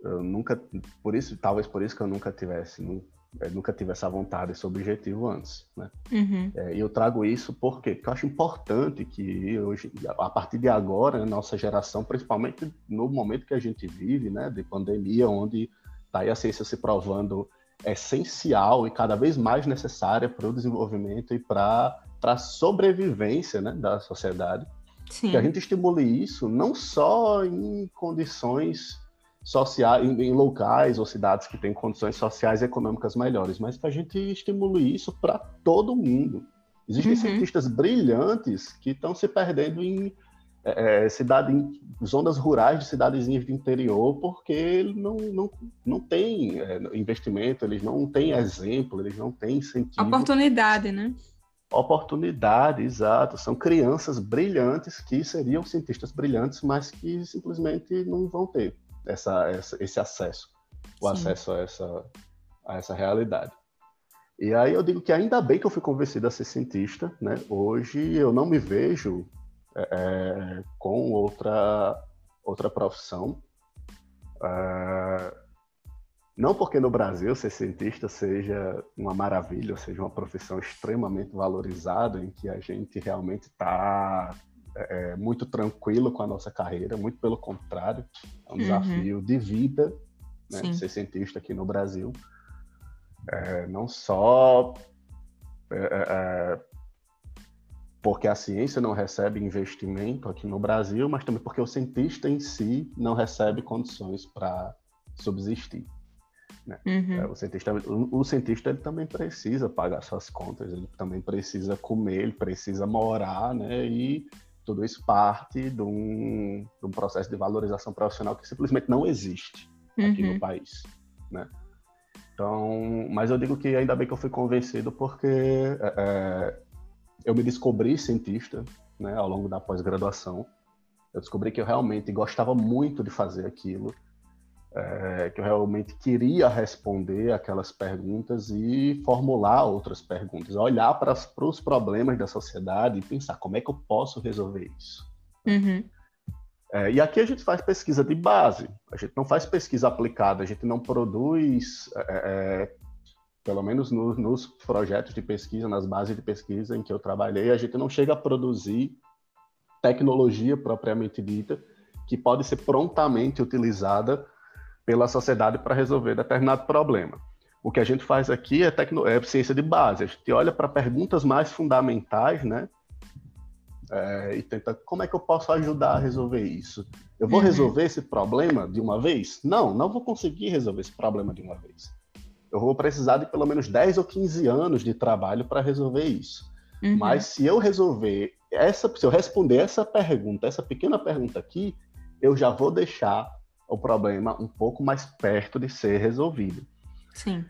eu nunca, por isso, talvez por isso que eu nunca tivesse, é, nunca tive essa vontade, esse objetivo antes, né? Uhum. É, e eu trago isso por quê? Porque eu acho importante que hoje, a partir de agora, né, nossa geração, principalmente no momento que a gente vive, né, de pandemia, onde está aí a ciência se provando essencial e cada vez mais necessária para o desenvolvimento e para a sobrevivência né, da sociedade. Sim. Que a gente estimule isso não só em condições sociais, em, em locais ou cidades que têm condições sociais e econômicas melhores, mas que a gente estimule isso para todo mundo. Existem uhum. cientistas brilhantes que estão se perdendo em é, é, cidade, zonas rurais de cidadezinhas de interior, porque não, não, não tem é, investimento, eles não têm exemplo, eles não têm incentivo. Oportunidade, né? Oportunidade, exato. São crianças brilhantes que seriam cientistas brilhantes, mas que simplesmente não vão ter essa, essa esse acesso, o Sim. acesso a essa, a essa realidade. E aí eu digo que ainda bem que eu fui convencido a ser cientista, né? Hoje eu não me vejo é, é com outra outra profissão. É, não porque no Brasil ser cientista seja uma maravilha, seja uma profissão extremamente valorizada, em que a gente realmente está é, é, muito tranquilo com a nossa carreira, muito pelo contrário, é um uhum. desafio de vida né, ser cientista aqui no Brasil. É, não só é, é, porque a ciência não recebe investimento aqui no Brasil, mas também porque o cientista em si não recebe condições para subsistir. Né? Uhum. É, o cientista, o, o, cientista ele também precisa pagar suas contas, ele também precisa comer, ele precisa morar, né? E tudo isso parte de um, de um processo de valorização profissional que simplesmente não existe aqui uhum. no país, né? Então, mas eu digo que ainda bem que eu fui convencido porque é, é eu me descobri cientista, né, ao longo da pós-graduação. Eu descobri que eu realmente gostava muito de fazer aquilo é, que eu realmente queria responder aquelas perguntas e formular outras perguntas, olhar para, para os problemas da sociedade e pensar como é que eu posso resolver isso. Uhum. É, e aqui a gente faz pesquisa de base, a gente não faz pesquisa aplicada, a gente não produz, é, é pelo menos no, nos projetos de pesquisa, nas bases de pesquisa em que eu trabalhei, a gente não chega a produzir tecnologia propriamente dita que pode ser prontamente utilizada pela sociedade para resolver determinado problema. O que a gente faz aqui é, tecno... é ciência de base. A gente olha para perguntas mais fundamentais, né? É, e tenta como é que eu posso ajudar a resolver isso. Eu vou uhum. resolver esse problema de uma vez? Não, não vou conseguir resolver esse problema de uma vez. Eu vou precisar de pelo menos 10 ou 15 anos de trabalho para resolver isso. Uhum. Mas se eu resolver essa, se eu responder essa pergunta, essa pequena pergunta aqui, eu já vou deixar o problema um pouco mais perto de ser resolvido. Sim.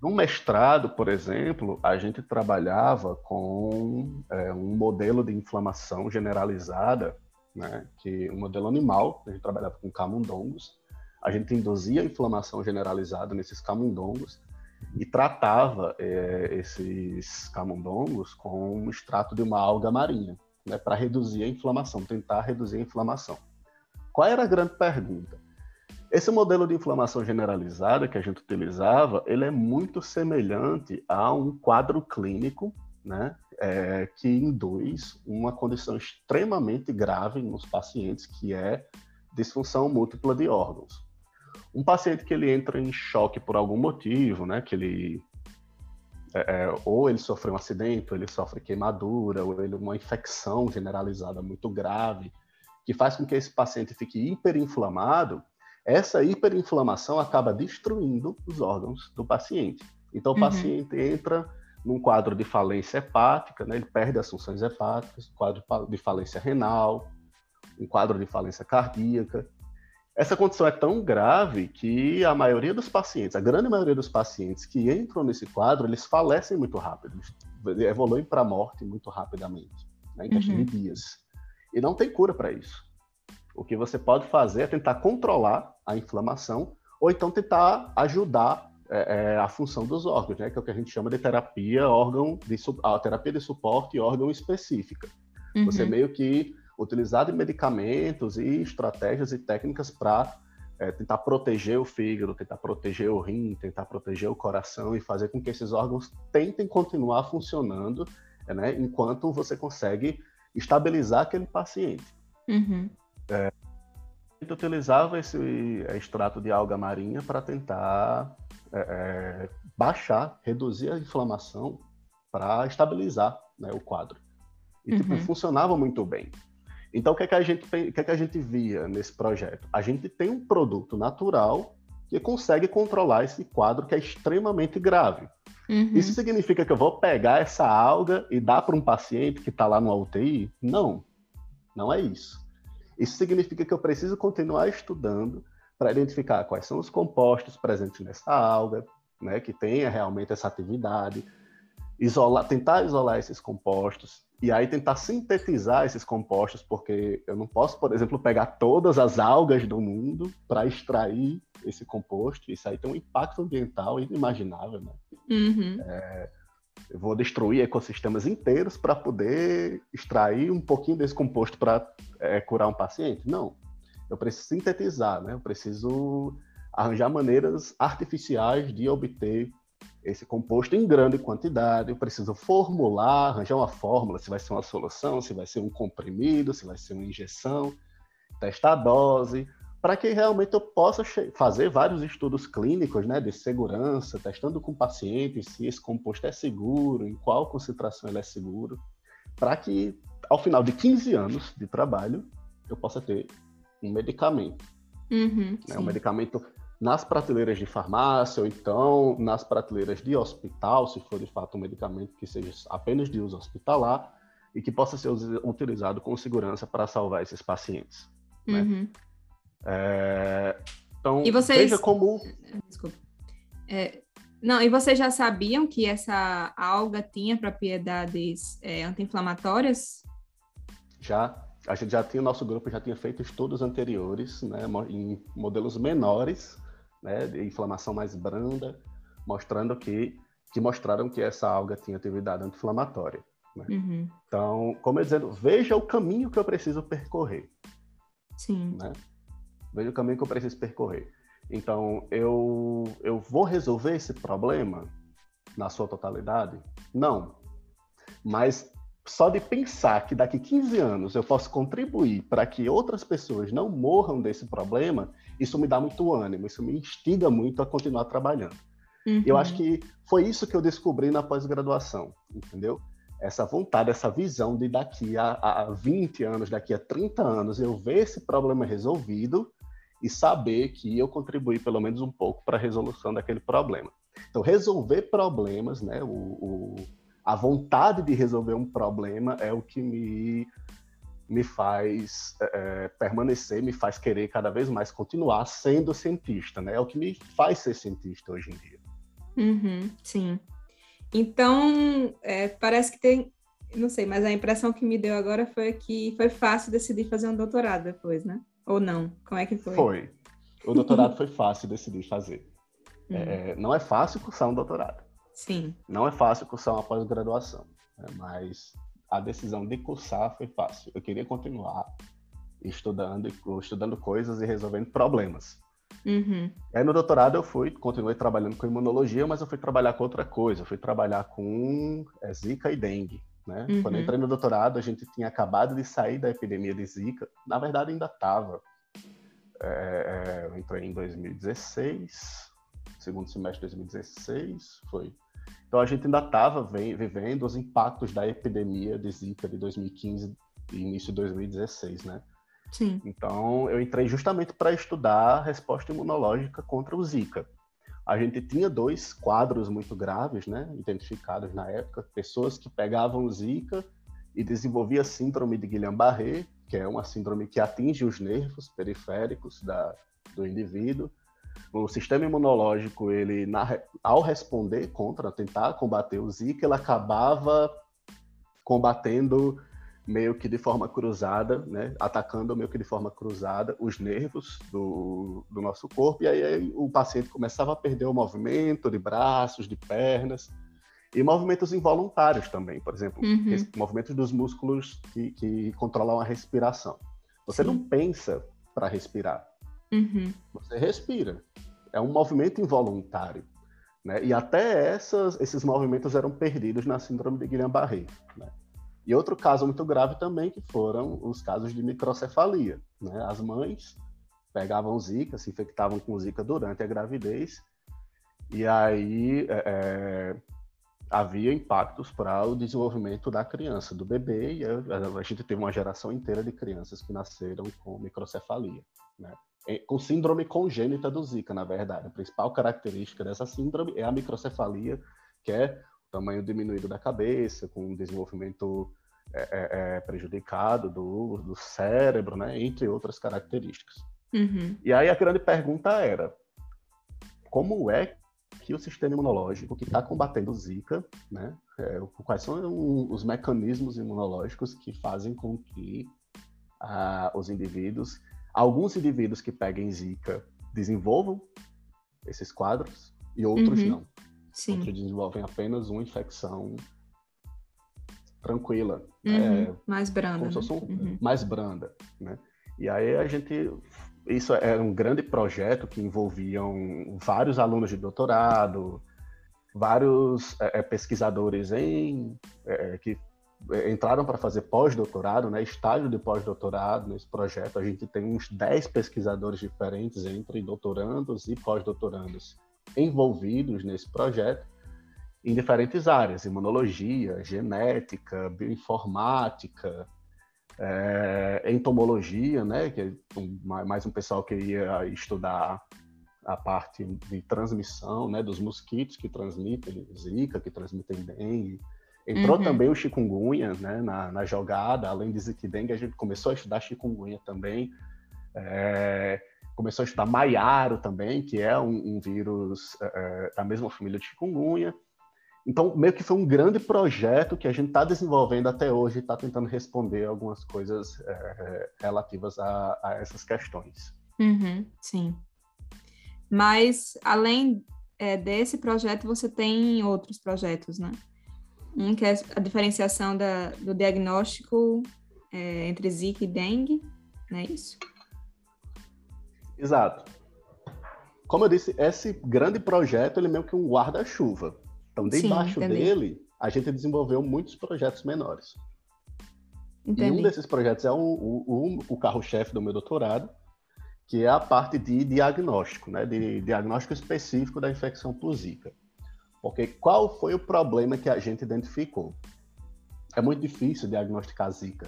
No mestrado, por exemplo, a gente trabalhava com é, um modelo de inflamação generalizada, né, que um modelo animal, a gente trabalhava com camundongos, a gente induzia inflamação generalizada nesses camundongos e tratava é, esses camundongos com um extrato de uma alga marinha, né, para reduzir a inflamação, tentar reduzir a inflamação. Qual era a grande pergunta? Esse modelo de inflamação generalizada que a gente utilizava, ele é muito semelhante a um quadro clínico, né, é, que induz uma condição extremamente grave nos pacientes, que é disfunção múltipla de órgãos. Um paciente que ele entra em choque por algum motivo, né, que ele é, é ou ele sofreu um acidente, ou ele sofre queimadura, ou ele uma infecção generalizada muito grave, que faz com que esse paciente fique hiperinflamado, essa hiperinflamação acaba destruindo os órgãos do paciente. Então, o uhum. paciente entra num quadro de falência hepática, né? ele perde as funções hepáticas, quadro de falência renal, um quadro de falência cardíaca. Essa condição é tão grave que a maioria dos pacientes, a grande maioria dos pacientes que entram nesse quadro, eles falecem muito rápido, eles evoluem para a morte muito rapidamente, né? em questão uhum. de dias. E não tem cura para isso. O que você pode fazer é tentar controlar a inflamação ou então tentar ajudar é, é, a função dos órgãos, né? Que é o que a gente chama de terapia órgão de a terapia de suporte órgão específica. Uhum. Você meio que utilizar de medicamentos e estratégias e técnicas para é, tentar proteger o fígado, tentar proteger o rim, tentar proteger o coração e fazer com que esses órgãos tentem continuar funcionando, né, enquanto você consegue estabilizar aquele paciente. Uhum. É, a gente utilizava esse extrato de alga marinha para tentar é, é, baixar, reduzir a inflamação para estabilizar né, o quadro. E tipo, uhum. tipo, funcionava muito bem. Então, o que, é que, a gente, o que, é que a gente via nesse projeto? A gente tem um produto natural que consegue controlar esse quadro que é extremamente grave. Uhum. Isso significa que eu vou pegar essa alga e dar para um paciente que está lá no UTI? Não, não é isso. Isso significa que eu preciso continuar estudando para identificar quais são os compostos presentes nessa alga, né, que tenha realmente essa atividade, isolar, tentar isolar esses compostos e aí tentar sintetizar esses compostos, porque eu não posso, por exemplo, pegar todas as algas do mundo para extrair esse composto. Isso aí tem um impacto ambiental inimaginável, né? Uhum. É, eu vou destruir ecossistemas inteiros para poder extrair um pouquinho desse composto para é, curar um paciente? Não. Eu preciso sintetizar, né? Eu preciso arranjar maneiras artificiais de obter esse composto em grande quantidade. Eu preciso formular, arranjar uma fórmula, se vai ser uma solução, se vai ser um comprimido, se vai ser uma injeção, testar a dose, para que realmente eu possa fazer vários estudos clínicos né, de segurança, testando com pacientes se esse composto é seguro, em qual concentração ele é seguro, para que ao final de 15 anos de trabalho eu possa ter um medicamento. Uhum, né, um medicamento nas prateleiras de farmácia ou então nas prateleiras de hospital, se for de fato um medicamento que seja apenas de uso hospitalar e que possa ser utilizado com segurança para salvar esses pacientes. Né? Uhum. É, então, e vocês... veja como. Desculpa. É, não, e vocês já sabiam que essa alga tinha propriedades é, anti-inflamatórias? Já. A gente já tinha, nosso grupo já tinha feito estudos anteriores, né, em modelos menores, né, de inflamação mais branda, mostrando que, que mostraram que essa alga tinha atividade anti-inflamatória. Né? Uhum. Então, como eu dizendo, veja o caminho que eu preciso percorrer. Sim. Né? Veja o caminho que eu preciso percorrer. Então, eu, eu vou resolver esse problema na sua totalidade? Não. Mas só de pensar que daqui 15 anos eu posso contribuir para que outras pessoas não morram desse problema, isso me dá muito ânimo, isso me instiga muito a continuar trabalhando. Uhum. Eu acho que foi isso que eu descobri na pós-graduação, entendeu? Essa vontade, essa visão de daqui a, a 20 anos, daqui a 30 anos, eu ver esse problema resolvido e saber que eu contribuí pelo menos um pouco para a resolução daquele problema. Então, resolver problemas, né, o, o, a vontade de resolver um problema é o que me, me faz é, permanecer, me faz querer cada vez mais continuar sendo cientista, né? É o que me faz ser cientista hoje em dia. Uhum, sim. Então, é, parece que tem, não sei, mas a impressão que me deu agora foi que foi fácil decidir fazer um doutorado depois, né? Ou não? Como é que foi? Foi. O doutorado foi fácil decidir fazer. Hum. É, não é fácil cursar um doutorado. Sim. Não é fácil cursar uma pós-graduação, né? mas a decisão de cursar foi fácil. Eu queria continuar estudando, estudando coisas e resolvendo problemas. Uhum. Aí no doutorado eu fui, continuei trabalhando com imunologia, mas eu fui trabalhar com outra coisa. Eu fui trabalhar com é, Zika e dengue. Né? Uhum. Quando eu entrei no doutorado, a gente tinha acabado de sair da epidemia de Zika. Na verdade, ainda estava. É, eu entrei em 2016, segundo semestre de 2016, foi. Então a gente ainda estava vivendo os impactos da epidemia de Zika de 2015 e início de 2016, né? Sim. Então eu entrei justamente para estudar a resposta imunológica contra o Zika a gente tinha dois quadros muito graves, né, identificados na época, pessoas que pegavam Zika e desenvolvia síndrome de Guillain-Barré, que é uma síndrome que atinge os nervos periféricos da, do indivíduo. O sistema imunológico, ele na, ao responder contra, tentar combater o Zika, ele acabava combatendo meio que de forma cruzada, né, atacando meio que de forma cruzada os nervos do, do nosso corpo, e aí, aí, o paciente começava a perder o movimento de braços, de pernas, e movimentos involuntários também, por exemplo, uhum. movimentos dos músculos que, que, controlam a respiração. Você Sim. não pensa para respirar, uhum. você respira. É um movimento involuntário. Né? E até essas, esses movimentos eram perdidos na síndrome de Guillain-Barré. Né? E outro caso muito grave também, que foram os casos de microcefalia. Né? As mães pegavam zika, se infectavam com zika durante a gravidez, e aí é, é havia impactos para o desenvolvimento da criança, do bebê, e a, gente teve uma geração inteira de crianças que nasceram com microcefalia, né? Com síndrome congênita do Zika, na verdade. A principal característica dessa síndrome é a microcefalia, que é tamanho diminuído da cabeça, com um desenvolvimento é, é, é, prejudicado do, do cérebro, né? entre outras características. Uhum. E aí a grande pergunta era, como é que o sistema imunológico que está combatendo o Zika, né, É, quais são os mecanismos imunológicos que fazem com que uh, os indivíduos, alguns indivíduos que peguem Zika, desenvolvam esses quadros e outros uhum. não. Sim. Outros desenvolvem apenas uma infecção tranquila, uhum. é, mais branda, né? um, uhum. mais branda, né? E aí a gente isso era um grande projeto que envolviam vários alunos de doutorado, vários é, pesquisadores em é, que entraram para fazer pós-doutorado, né, estágio de pós-doutorado nesse projeto. A gente tem uns 10 pesquisadores diferentes entre doutorandos e pós-doutorandos envolvidos nesse projeto em diferentes áreas, imunologia, genética, bioinformática, é, entomologia, né, que é um, mais um pessoal que ia estudar a parte de transmissão, né, dos mosquitos que transmitem zika, que transmitem dengue. Entrou uhum. também o chikungunya, né, na, na, jogada, além de zika e dengue, a gente começou a estudar chikungunya também. É, começou a estudar maiaro também, que é um, um vírus é, é da mesma família de chikungunya. Então, meio que foi um grande projeto que a gente está desenvolvendo até hoje e está tentando responder algumas coisas é, relativas a, a, essas questões. Uhum, sim. Mas, além é, desse projeto, você tem outros projetos, né? Um que é a diferenciação da, do diagnóstico é, entre Zika e dengue, não é isso? Exato. Como eu disse, esse grande projeto ele é meio que um guarda-chuva. Então, debaixo Sim, dele, a gente desenvolveu muitos projetos menores. Entendi. E um desses projetos é o, o, o carro-chefe do meu doutorado, que é a parte de diagnóstico, né? de diagnóstico específico da infecção por Zika. Porque qual foi o problema que a gente identificou? É muito difícil diagnosticar Zika.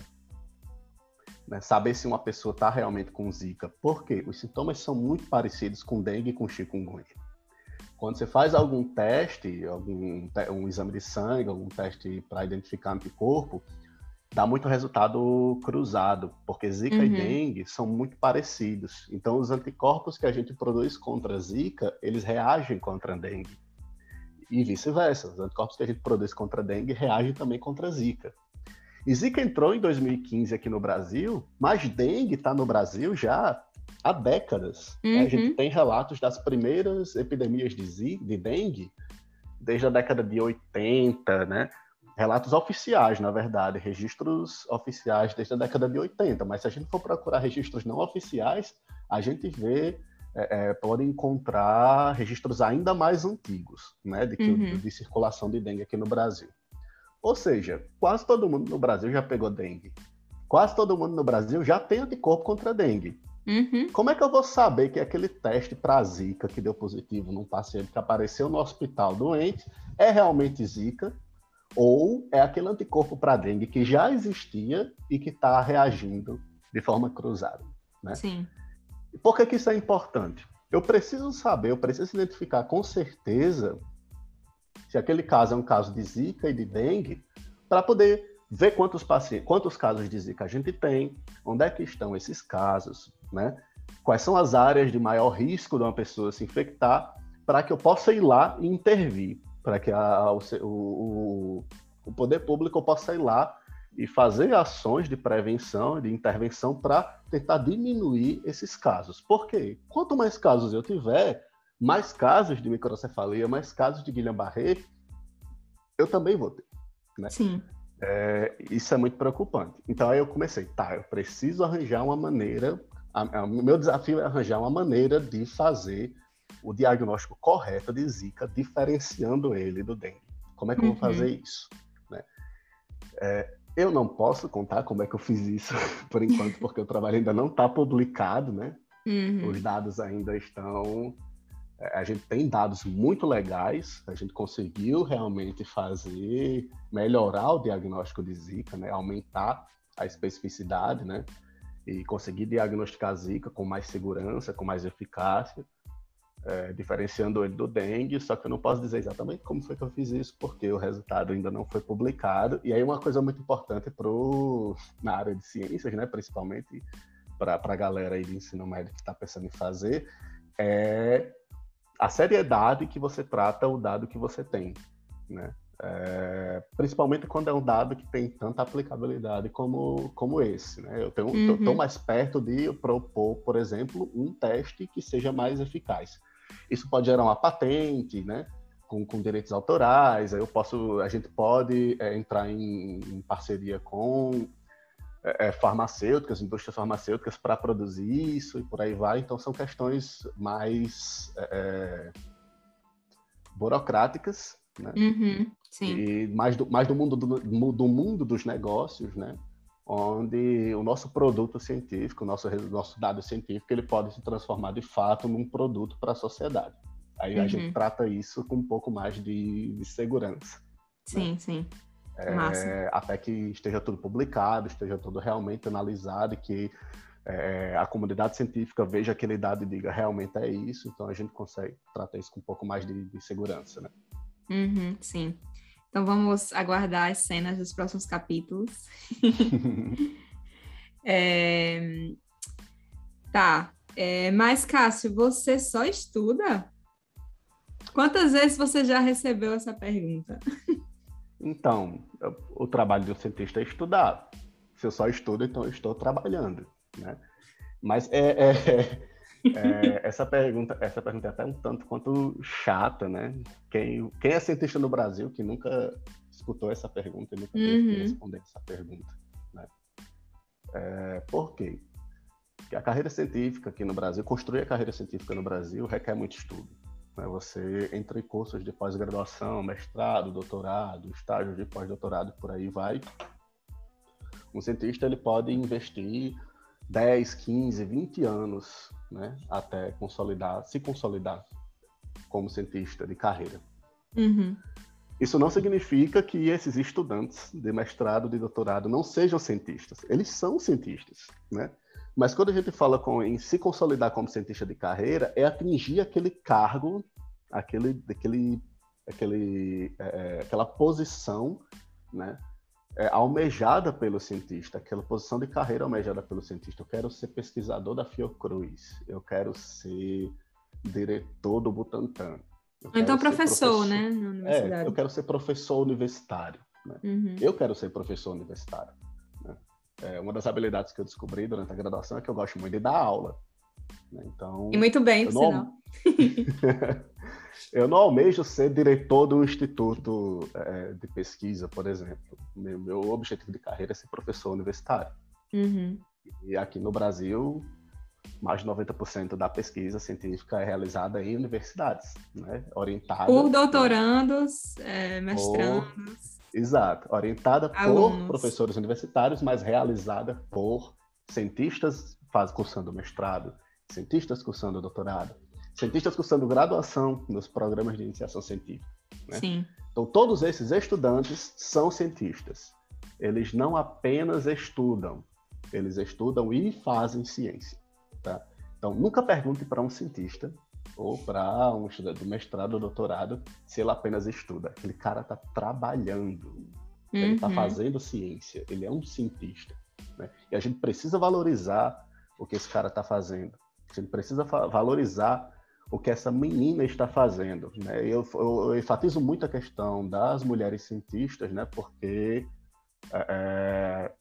Né? Saber se uma pessoa está realmente com Zika. Por quê? Os sintomas são muito parecidos com dengue e com chikungunya. Quando você faz algum teste, algum um exame de sangue, algum teste para identificar anticorpo, dá muito resultado cruzado, porque Zika uhum. e dengue são muito parecidos. Então, os anticorpos que a gente produz contra Zika, eles reagem contra dengue. E vice-versa. Os anticorpos que a gente produz contra dengue reagem também contra Zika. E Zika entrou em 2015 aqui no Brasil, mas dengue está no Brasil já há décadas. Uhum. A gente uhum. tem relatos das primeiras epidemias de, de dengue desde a década de 80, né? Relatos oficiais, na verdade, registros oficiais desde a década de 80. Mas se a gente for procurar registros não oficiais, a gente vê é, é, pode encontrar registros ainda mais antigos, né, de, que, uhum. de circulação de dengue aqui no Brasil. Ou seja, quase todo mundo no Brasil já pegou dengue. Quase todo mundo no Brasil já tem anticorpo contra dengue. Uhum. Como é que eu vou saber que aquele teste para Zika que deu positivo num paciente que apareceu no hospital doente é realmente Zika ou é aquele anticorpo para dengue que já existia e que está reagindo de forma cruzada? Né? Sim. E por que, que isso é importante? Eu preciso saber, eu preciso identificar com certeza se aquele caso é um caso de Zika e de dengue para poder ver quantos pacientes, quantos casos de Zika a gente tem, onde é que estão esses casos, né? Quais são as áreas de maior risco de uma pessoa se infectar, para que eu possa ir lá e intervir, para que a, o, o, o poder público possa ir lá e fazer ações de prevenção, de intervenção para tentar diminuir esses casos. Por quê? Quanto mais casos eu tiver, mais casos de microcefalia, mais casos de Guillain-Barré, eu também vou ter. Né? Sim. É, isso é muito preocupante. Então aí eu comecei, tá, eu preciso arranjar uma maneira, o meu desafio é arranjar uma maneira de fazer o diagnóstico correto de Zika, diferenciando ele do dengue. Como é que eu vou fazer uhum. isso? Né? É, eu não posso contar como é que eu fiz isso por enquanto, porque o trabalho ainda não está publicado, né? Uhum. Os dados ainda estão a gente tem dados muito legais, a gente conseguiu realmente fazer, melhorar o diagnóstico de Zika, né? aumentar a especificidade, né? E conseguir diagnosticar Zika com mais segurança, com mais eficácia, é, diferenciando ele do dengue, só que eu não posso dizer exatamente como foi que eu fiz isso, porque o resultado ainda não foi publicado. E aí uma coisa muito importante pro, na área de ciências, né? principalmente para a galera aí de ensino médio que está pensando em fazer, é a seriedade que você trata o dado que você tem, né? É, principalmente quando é um dado que tem tanta aplicabilidade como, como esse. Né? Eu estou uhum. mais perto de propor, por exemplo, um teste que seja mais eficaz. Isso pode gerar uma patente, né? Com, com direitos autorais. Aí eu posso, a gente pode é, entrar em, em, parceria com é, é farmacêuticas, indústrias farmacêuticas para produzir isso e por aí vai. Então são questões mais é, é burocráticas, né? Uhum. E mais do, mais do mundo do, do mundo dos negócios, né? Onde o nosso produto científico, o nosso, nosso dado científico, ele pode se transformar de fato num produto para a sociedade. Aí uhum. a gente trata isso com um pouco mais de, de segurança. Sim, né? sim. É, até que esteja tudo publicado, esteja tudo realmente analisado e que é, a comunidade científica veja aquele dado e diga realmente é isso, então a gente consegue tratar isso com um pouco mais de, de segurança, né? Uhum, sim. Então vamos aguardar as cenas dos próximos capítulos. é... Tá. É... Mas, Cássio, você só estuda? Quantas vezes você já recebeu essa pergunta? Então, o trabalho do cientista é estudar. Se eu só estudo, então eu estou trabalhando, né? Mas é, é, é, essa pergunta, essa pergunta é até um tanto quanto chata, né? Quem, quem é cientista no Brasil que nunca escutou essa pergunta e nunca teve uhum. que responder essa pergunta, né? É, por quê? Porque a carreira científica aqui no Brasil, construir a carreira científica no Brasil requer muito estudo. Né? Você entra em cursos de pós-graduação, mestrado, doutorado, estágio de pós-doutorado, por aí vai. Um cientista ele pode investir 10, 15, 20 anos né, até consolidar, se consolidar como cientista de carreira. Uhum. Isso não significa que esses estudantes de mestrado, de doutorado, não sejam cientistas. Eles são cientistas, né? Mas quando a gente fala com, em se consolidar como cientista de carreira, é atingir aquele cargo, aquele, aquele, aquele, é, é aquela posição, né? É, almejada pelo cientista, aquela posição de carreira almejada pelo cientista. Eu quero ser pesquisador da Fiocruz, eu quero ser diretor do Butantan. Então, professor, professor, né? Na universidade. É, eu quero ser professor universitário. Né? Uhum. Eu quero ser professor universitário. Né? É, uma das habilidades que eu descobri durante a graduação é que eu gosto muito de dar aula. Né? Então, e muito bem, por não... sinal. eu não almejo ser diretor do instituto é, de pesquisa, por exemplo. Meu, meu, objetivo de carreira é ser professor universitário. Uhum. E aqui no Brasil, mais de 90% da pesquisa científica é realizada em universidades, né? orientada... Por doutorandos, é, mestrandos... Por... Exato, orientada Alunos. por professores universitários, mas realizada por cientistas faz, cursando mestrado, cientistas cursando doutorado, cientistas cursando graduação nos programas de iniciação científica. Né? Sim. Então, todos esses estudantes são cientistas. Eles não apenas estudam, eles estudam e fazem ciência. Tá? Então, nunca pergunte para um cientista ou para um estudante de mestrado ou doutorado se ele apenas estuda. Aquele cara está trabalhando, uhum. ele está fazendo ciência, ele é um cientista. Né? E a gente precisa valorizar o que esse cara está fazendo. A gente precisa valorizar o que essa menina está fazendo. Né? Eu, eu, enfatizo muito a questão das mulheres cientistas, né? porque é, é,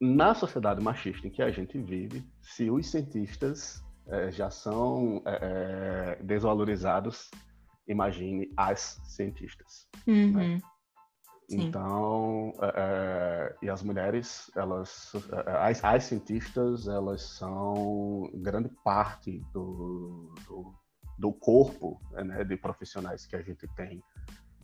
na sociedade machista em que a gente vive, se os cientistas é, já são é, é, desvalorizados, imagine as cientistas. Né? Uhum. Né? Então, é, é, e as mulheres, elas, é, é, as, as, cientistas, elas são grande parte do, do, do corpo né, de profissionais que a gente tem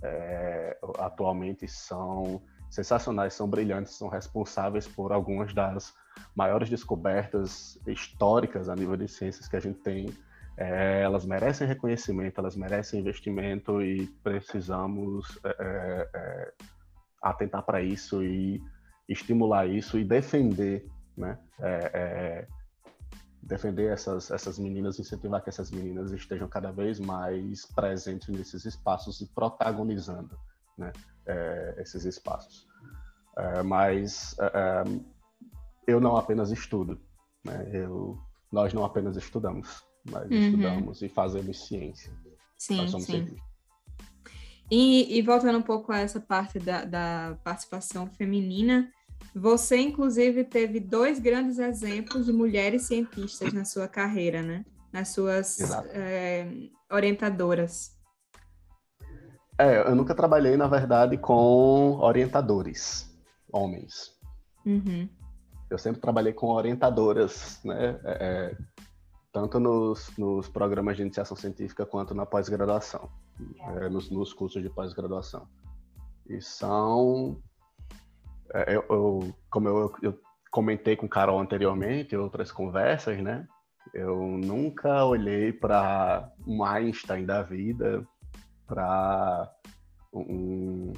é, atualmente são sensacionais, são brilhantes, são responsáveis por algumas das maiores descobertas históricas a nível de ciências que a gente tem. É, elas merecem reconhecimento, elas merecem investimento e precisamos é, atentar para isso e estimular isso e defender, né? É, é, defender essas, essas meninas, incentivar que essas meninas estejam cada vez mais presentes nesses espaços e protagonizando né, é, esses espaços. É, mas é, é, eu não apenas estudo, né, eu, nós não apenas estudamos, mas uhum. estudamos e fazemos ciência. Sim, sim. Cientistas. E, e, voltando um pouco a essa parte da, da participação feminina, você, inclusive, teve dois grandes exemplos de mulheres cientistas na sua carreira, né? Nas suas é, orientadoras. É, eu nunca trabalhei, na verdade, com orientadores, homens. Uhum. Eu sempre trabalhei com orientadoras, né? É, é tanto nos, nos, programas de iniciação científica quanto na pós-graduação, é, nos, nos, cursos de pós-graduação. E são é, eu, eu como eu, eu, comentei com o Carol anteriormente, em outras conversas, né? Eu nunca olhei para um Einstein da vida, para um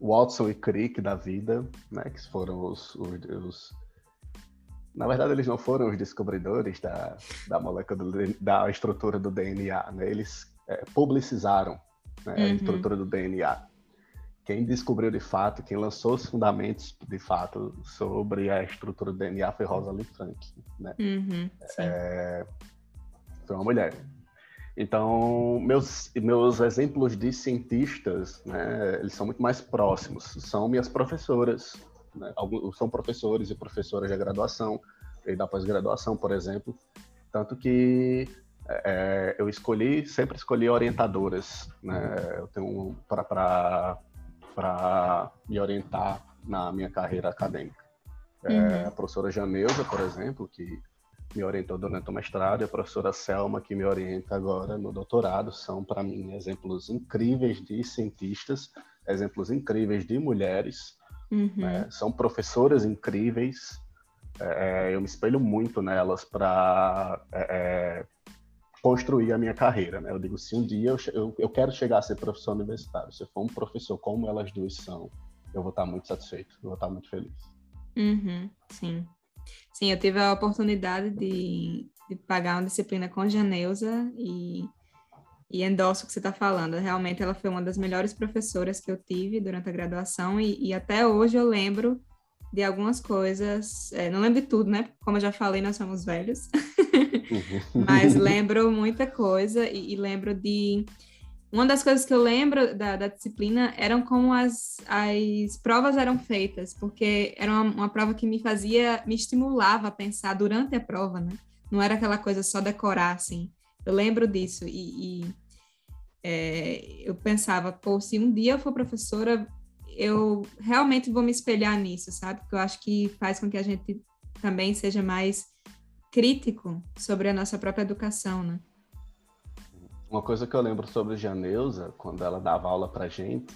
Watson e Crick da vida, né? Que foram os, os, os na verdade, eles não foram os descobridores da, da molécula, do, da estrutura do DNA, né? Eles é, publicizaram né, uhum. a estrutura do DNA quem descobriu de fato, quem lançou os fundamentos de fato sobre a estrutura do DNA foi Rosalind Frank, né? Uhum, é, foi uma mulher. Então, meus, meus exemplos de cientistas, né, eles são muito mais próximos. São minhas professoras, né? Alguns, são professores e professoras de graduação e da pós-graduação, por exemplo. Tanto que é, eu escolhi, sempre escolhi orientadoras. Né? Eu tenho para para me orientar na minha carreira acadêmica. É, uhum. a professora Janeuza, por exemplo, que me orientou durante o mestrado, e a professora Selma, que me orienta agora no doutorado, são, para mim, exemplos incríveis de cientistas, exemplos incríveis de mulheres, uhum. né? são professoras incríveis, é, eu me espelho muito nelas para é, é construir a minha carreira, né? Eu digo, se um dia eu, eu, eu, quero chegar a ser professor universitário, se eu for um professor como elas duas são, eu vou estar muito satisfeito, eu vou estar muito feliz. Uhum, sim. Sim, eu tive a oportunidade de, de pagar uma disciplina com Janeuza e, e endosso o que você está falando. Realmente ela foi uma das melhores professoras que eu tive durante a graduação e, e até hoje eu lembro de algumas coisas, é, não lembro de tudo, né? Como eu já falei, nós somos velhos. Mas lembro muita coisa e, e, lembro de. Uma das coisas que eu lembro da, da, disciplina eram como as, as provas eram feitas, porque era uma, uma, prova que me fazia, me estimulava a pensar durante a prova, né? Não era aquela coisa só decorar, assim. Eu lembro disso e, e é, eu pensava, pô, se um dia eu for professora, eu realmente vou me espelhar nisso, sabe? Porque eu acho que faz com que a gente também seja mais crítico sobre a nossa própria educação, né? Uma coisa que eu lembro sobre Janeuza, quando ela dava aula pra gente,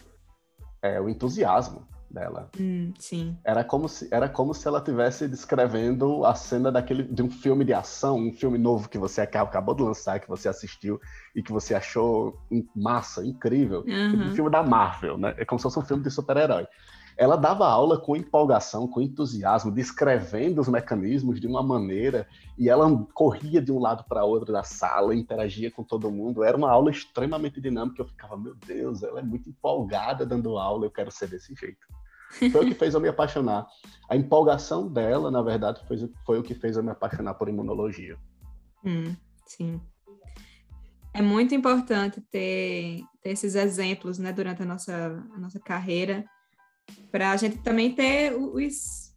é o entusiasmo dela. Hum, sim. Era como se era como se ela estivesse descrevendo a cena daquele de um filme de ação, um filme novo que você acabou de lançar, que você assistiu e que você achou massa, incrível. Uhum. Um filme da Marvel, né? É como se fosse um filme de super-herói ela dava aula com empolgação, com entusiasmo, descrevendo os mecanismos de uma maneira, e ela corria de um lado para outro da sala, interagia com todo mundo. Era uma aula extremamente dinâmica. Eu ficava, meu Deus, ela é muito empolgada dando aula, eu quero ser desse jeito. Foi o que fez eu me apaixonar. A empolgação dela, na verdade, foi, foi o que fez eu me apaixonar por imunologia. Hum, sim. É muito importante ter, ter esses exemplos né, durante a nossa, a nossa carreira para a gente também ter os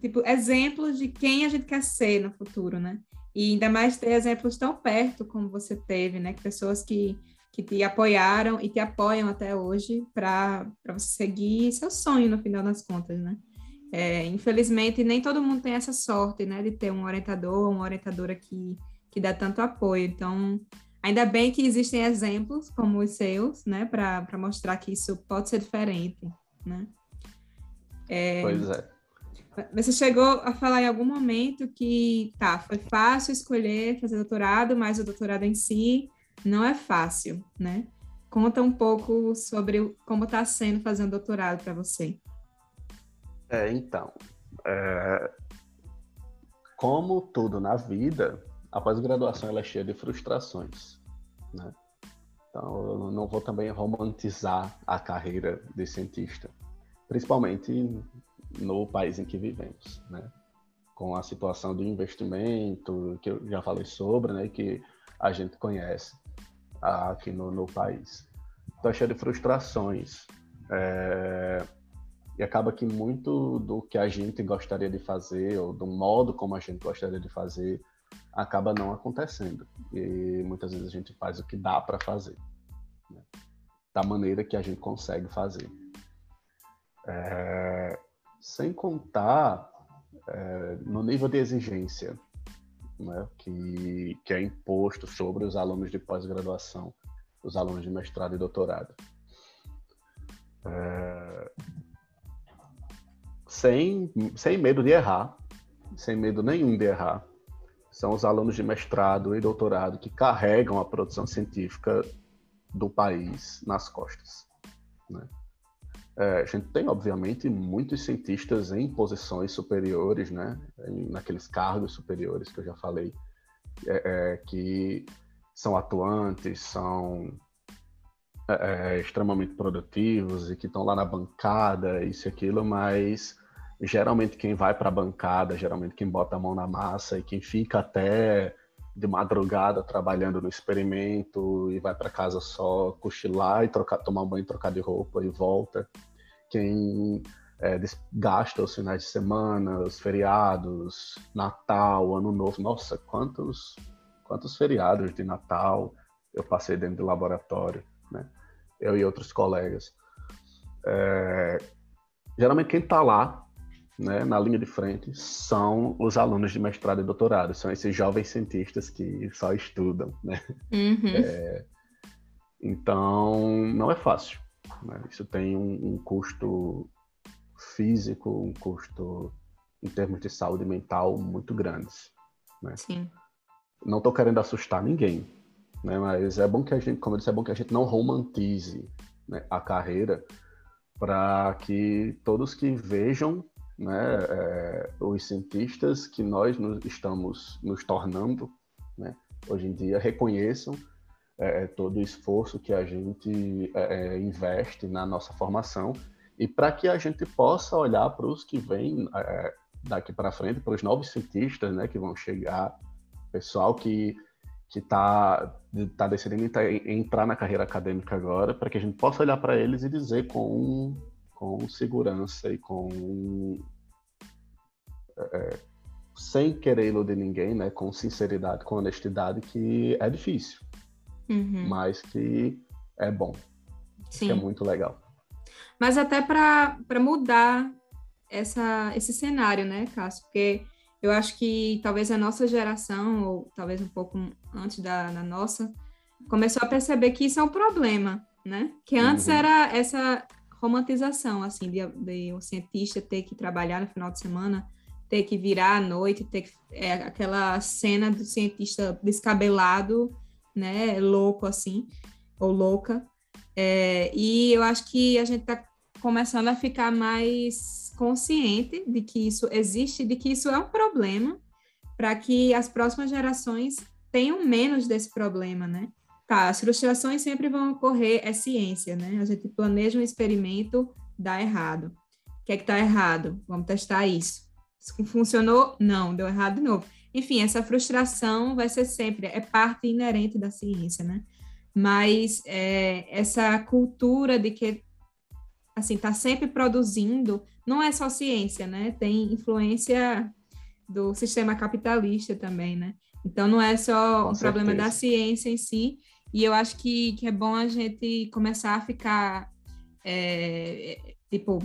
tipo, exemplos de quem a gente quer ser no futuro, né? E ainda mais ter exemplos tão perto como você teve, né? Pessoas que, que te apoiaram e te apoiam até hoje para você seguir seu sonho no final das contas, né? É, infelizmente, nem todo mundo tem essa sorte, né? De ter um orientador, uma orientadora que, que dá tanto apoio. Então, ainda bem que existem exemplos como os seus, né? Para mostrar que isso pode ser diferente, né? É, pois é. Você chegou a falar em algum momento que, tá, foi fácil escolher fazer doutorado, mas o doutorado em si não é fácil, né? Conta um pouco sobre como está sendo fazer um doutorado para você. É, então, é... como tudo na vida, a pós-graduação é cheia de frustrações, né? Então, eu não vou também romantizar a carreira de cientista principalmente no país em que vivemos, né? Com a situação do investimento, que eu já falei sobre, né? Que a gente conhece aqui no, no país. está cheio de frustrações. É, e acaba que muito do que a gente gostaria de fazer, ou do modo como a gente gostaria de fazer, acaba não acontecendo. E muitas vezes a gente faz o que dá para fazer, né? da maneira que a gente consegue fazer. É, sem contar é, no nível de exigência né, que, que é imposto sobre os alunos de pós-graduação, os alunos de mestrado e doutorado. É, sem, sem medo de errar, sem medo nenhum de errar, são os alunos de mestrado e doutorado que carregam a produção científica do país nas costas. Né? É, a gente tem, obviamente, muitos cientistas em posições superiores, né? naqueles cargos superiores que eu já falei, é, é, que são atuantes, são é, é, extremamente produtivos e que estão lá na bancada, isso e aquilo, mas geralmente quem vai para a bancada, geralmente quem bota a mão na massa e quem fica até de madrugada trabalhando no experimento e vai para casa só cochilar e trocar, tomar banho, trocar de roupa e volta. Quem é, gasta os finais de semana, os feriados, Natal, Ano Novo. Nossa, quantos, quantos feriados de Natal eu passei dentro do laboratório, né? Eu e outros colegas. É, geralmente quem está lá né, na linha de frente são os alunos de mestrado e doutorado, são esses jovens cientistas que só estudam, né? Uhum. É, então, não é fácil. Né? Isso tem um, um, custo físico, um custo em termos de saúde mental muito grandes. Né? Sim. Não estou querendo assustar ninguém, né? mas é bom que a gente, como eu disse, é bom que a gente não romantize né, a carreira para que todos que vejam né, é, os cientistas que nós nos, estamos nos tornando, né, hoje em dia, reconheçam é, é todo o esforço que a gente é, é investe na nossa formação e para que a gente possa olhar para os que vêm é, daqui para frente, para os novos cientistas né, que vão chegar, pessoal que que está tá decidindo entrar na carreira acadêmica agora, para que a gente possa olhar para eles e dizer com com segurança e com é, sem querer iludir ninguém, né, com sinceridade, com honestidade, que é difícil, uhum. mas que é bom, Sim. que é muito legal. Mas até para mudar essa, esse cenário, né, Cássio? Porque eu acho que talvez a nossa geração, ou talvez um pouco antes da, da nossa, começou a perceber que isso é um problema, né? Que antes uhum. era essa romantização, assim, de, de um cientista ter que trabalhar no final de semana, ter que virar à noite, ter que, é, aquela cena do cientista descabelado, né, louco assim, ou louca. É, e eu acho que a gente está começando a ficar mais consciente de que isso existe, de que isso é um problema, para que as próximas gerações tenham menos desse problema, né? Tá, as frustrações sempre vão ocorrer, é ciência, né? A gente planeja um experimento, dá errado. O que é que tá errado? Vamos testar isso. Funcionou? Não, deu errado de novo. Enfim, essa frustração vai ser sempre, é parte inerente da ciência, né? Mas é, essa cultura de que, assim, tá sempre produzindo, não é só ciência, né? Tem influência do sistema capitalista também, né? Então, não é só Com um certeza. problema da ciência em si, e eu acho que, que é bom a gente começar a ficar, é, tipo,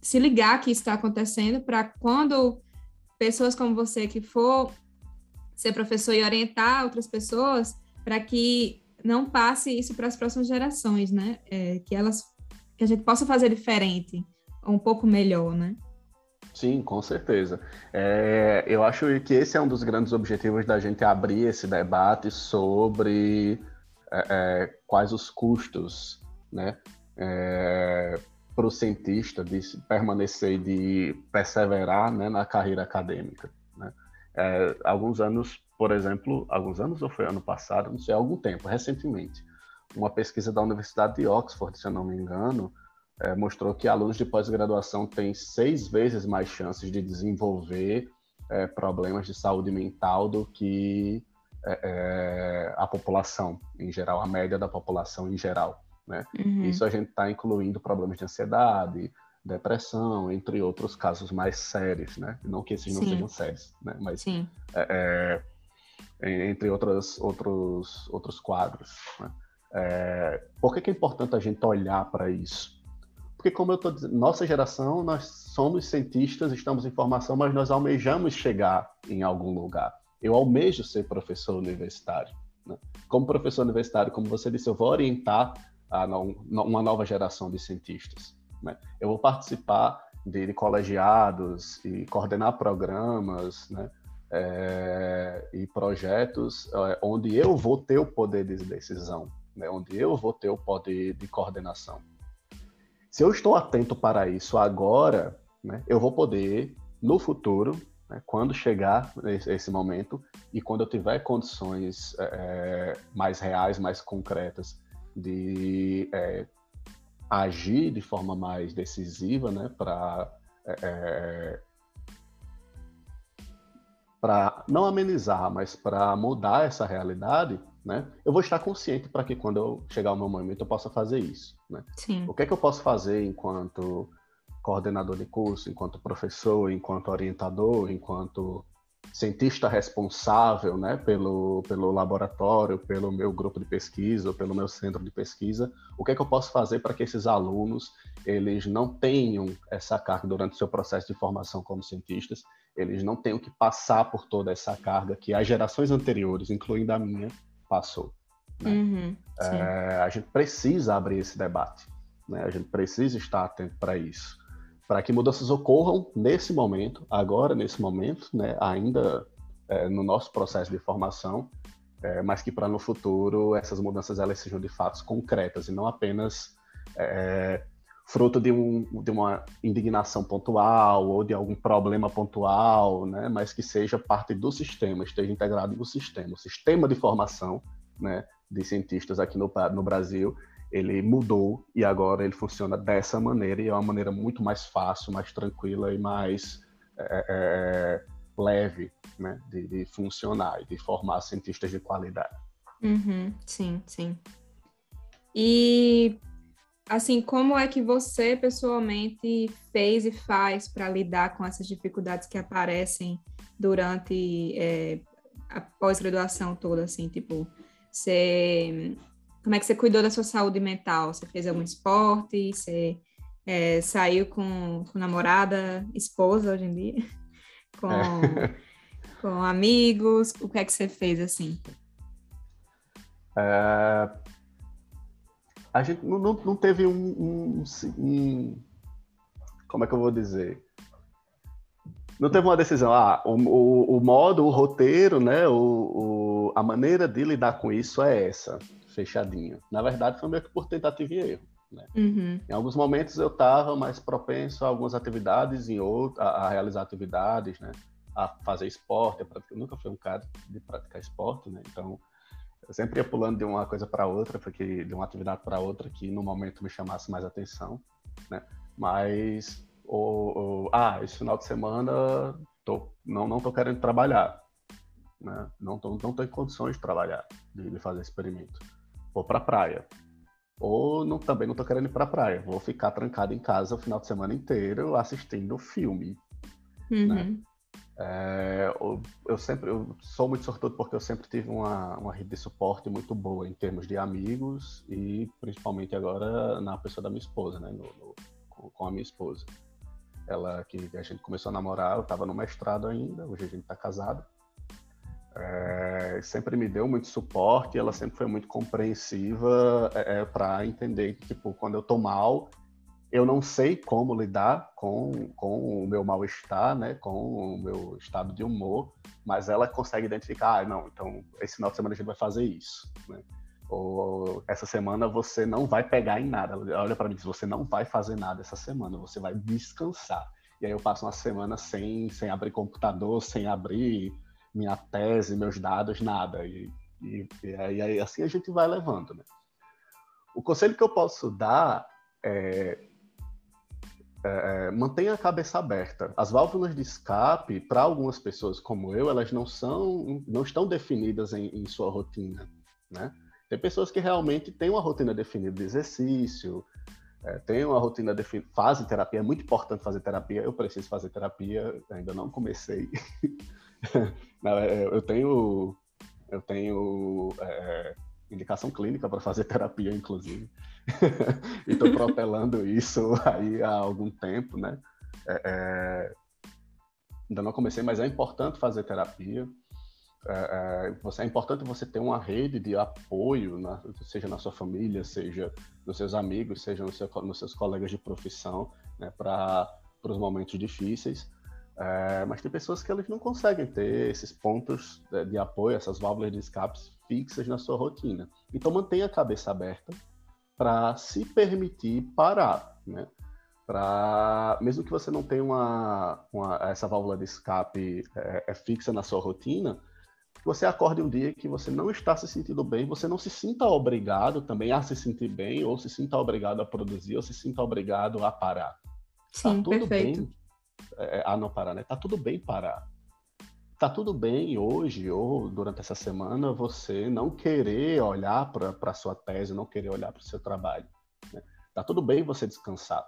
se ligar que isso está acontecendo para quando pessoas como você que for ser professor e orientar outras pessoas para que não passe isso para as próximas gerações, né? É, que elas que a gente possa fazer diferente, um pouco melhor, né? Sim, com certeza. É, eu acho que esse é um dos grandes objetivos da gente abrir esse debate sobre é, é quais os custos, né? É, para o cientista de permanecer, de perseverar né, na carreira acadêmica. Né? É, alguns anos, por exemplo, alguns anos ou foi ano passado, não sei, algum tempo, recentemente, uma pesquisa da Universidade de Oxford, se eu não me engano, é, mostrou que alunos de pós-graduação têm seis vezes mais chances de desenvolver é, problemas de saúde mental do que é, é, a população em geral, a média da população em geral. Né? Uhum. Isso a gente está incluindo problemas de ansiedade, depressão, entre outros casos mais sérios, né? Não que esses não Sim. sejam sérios, né? Mas é, é, entre outros, outros, outros quadros. Né? É, por que, que é importante a gente olhar para isso? Porque, como eu estou dizendo, nossa geração, nós somos cientistas, estamos em formação, mas nós almejamos chegar em algum lugar. Eu almejo ser professor universitário. Né? Como professor universitário, como você disse, eu vou orientar a, uma nova geração de cientistas. Né? Eu vou participar de, de colegiados e coordenar programas, né? É, e projetos é, onde eu vou ter o poder de decisão, né? onde eu vou ter o poder de coordenação. Se eu estou atento para isso agora, né, eu vou poder, no futuro, né, quando chegar esse, momento e quando eu tiver condições é, mais reais, mais concretas de é, agir de forma mais decisiva, né, para é, é para não amenizar, mas para mudar essa realidade, né? Eu vou estar consciente para que quando eu chegar o meu momento eu possa fazer isso, né? Sim. O que é que eu posso fazer enquanto coordenador de curso, enquanto professor, enquanto orientador, enquanto cientista responsável né, pelo, pelo laboratório, pelo meu grupo de pesquisa, pelo meu centro de pesquisa, o que é que eu posso fazer para que esses alunos eles não tenham essa carga durante o seu processo de formação como cientistas, eles não tenham que passar por toda essa carga que as gerações anteriores, incluindo a minha, passou. Né? Uhum, é, a gente precisa abrir esse debate, né? a gente precisa estar atento para isso para que mudanças ocorram nesse momento, agora, nesse momento, né, ainda é, no nosso processo de formação, é, mas que para no futuro essas mudanças elas sejam de fato concretas e não apenas é, fruto de, um, de uma indignação pontual ou de algum problema pontual, né, mas que seja parte do sistema, esteja integrado no sistema. O sistema de formação né, de cientistas aqui no, no Brasil ele mudou e agora ele funciona dessa maneira e é uma maneira muito mais fácil, mais tranquila e mais é, é, leve né, de, de, funcionar e de formar cientistas de qualidade. Uhum, sim, sim. E assim, como é que você pessoalmente fez e faz para lidar com essas dificuldades que aparecem durante é, a pós-graduação toda, assim, tipo, você como é que você cuidou da sua saúde mental? Você fez algum esporte? Você é, saiu com, com namorada, esposa hoje em dia? Com, é. com amigos? O que é que você fez assim? É, a gente não, não, não teve um, um, um, Como é que eu vou dizer? Não teve uma decisão. Ah, o, o, o modo, o roteiro, né? O, o, a maneira de lidar com isso é essa fechadinho. Na verdade, foi meio que por tentativa e erro. Né? Uhum. Em alguns momentos eu estava mais propenso a algumas atividades, em outros, a, a, realizar atividades, né? a fazer esporte. Eu nunca fui um cara de praticar esporte, né? então eu sempre ia pulando de uma coisa para outra, porque de uma atividade para outra que no momento me chamasse mais atenção. Né? Mas, o, o, ah, esse final de semana tô, não não tô querendo trabalhar. Né? Não, tô, não tô em condições de trabalhar, de, de fazer experimento vou pra praia. Ou não, também não tô querendo ir pra praia, vou ficar trancado em casa o final de semana inteiro assistindo filme. Uhum. Né? É, eu, sempre eu sou muito sortudo porque eu sempre tive uma, uma rede de suporte muito boa em termos de amigos e principalmente agora na pessoa da minha esposa, né? No, no, com, a minha esposa. Ela que a gente começou a namorar, eu estava no mestrado ainda, hoje a gente está casado é, sempre me deu muito suporte, ela sempre foi muito compreensiva é, é para entender que, tipo, quando eu tô mal, eu não sei como lidar com, com o meu mal-estar, né, com o meu estado de humor, mas ela consegue identificar, ah, não, então esse final de semana a gente vai fazer isso, né? Ou essa semana você não vai pegar em nada. Olha para mim você não vai fazer nada essa semana, você vai descansar. E aí eu passo uma semana sem, sem abrir computador, sem abrir minha tese, meus dados, nada. E, e, e aí assim a gente vai levando. Né? O conselho que eu posso dar é, é, mantenha a cabeça aberta. As válvulas de escape, para algumas pessoas como eu, elas não são, não estão definidas em, em sua rotina, né? Tem pessoas que realmente têm uma rotina definida de exercício, é, têm uma rotina definida, fazem terapia, é muito importante fazer terapia. Eu preciso fazer terapia, ainda não comecei. É, eu tenho, eu tenho é, indicação clínica para fazer terapia, inclusive. e estou protelando isso aí há algum tempo, né? É, é, ainda não comecei, mas é importante fazer terapia. É, é, é importante você ter uma rede de apoio, na, seja na sua família, seja nos seus amigos, seja no seu, nos seus colegas de profissão, né, para os momentos difíceis. É, mas tem pessoas que eles não conseguem ter esses pontos de, apoio, essas válvulas de escape fixas na sua rotina. Então mantenha a cabeça aberta para se permitir parar, né? Para mesmo que você não tenha uma, uma essa válvula de escape é, é fixa na sua rotina, você acorde um dia que você não está se sentindo bem, você não se sinta obrigado também a se sentir bem, ou se sinta obrigado a produzir, ou se sinta obrigado a parar. Tá Sim, tá tudo perfeito. bem é, a não parar, né? Tá tudo bem parar. Tá tudo bem hoje ou durante essa semana você não querer olhar para a sua tese, não querer olhar para o seu trabalho. Né? Tá tudo bem você descansar.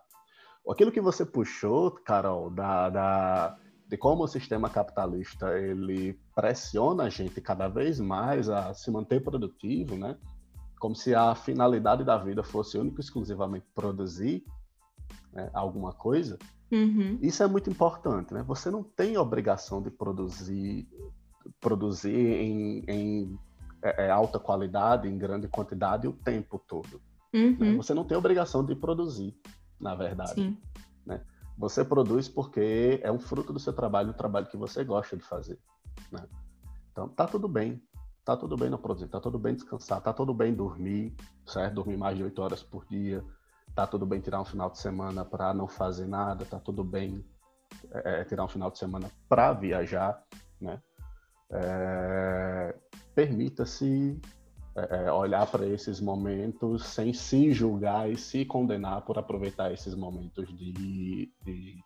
Aquilo que você puxou, Carol, da, da de como o sistema capitalista ele pressiona a gente cada vez mais a se manter produtivo, né? Como se a finalidade da vida fosse única e exclusivamente produzir né, alguma coisa. Uhum. Isso é muito importante, né? Você não tem obrigação de produzir produzir em, em é, é alta qualidade, em grande quantidade o tempo todo. Uhum. Né? Você não tem obrigação de produzir, na verdade. Sim. Né? Você produz porque é um fruto do seu trabalho, um trabalho que você gosta de fazer. Né? Então, tá tudo bem. Tá tudo bem não produzir, tá tudo bem descansar, tá tudo bem dormir, certo? Dormir mais de oito horas por dia. Tá tudo bem tirar um final de semana para não fazer nada, tá tudo bem é, é tirar um final de semana para viajar, né? É, Permita-se é, é olhar para esses momentos sem se julgar e se condenar por aproveitar esses momentos de, de,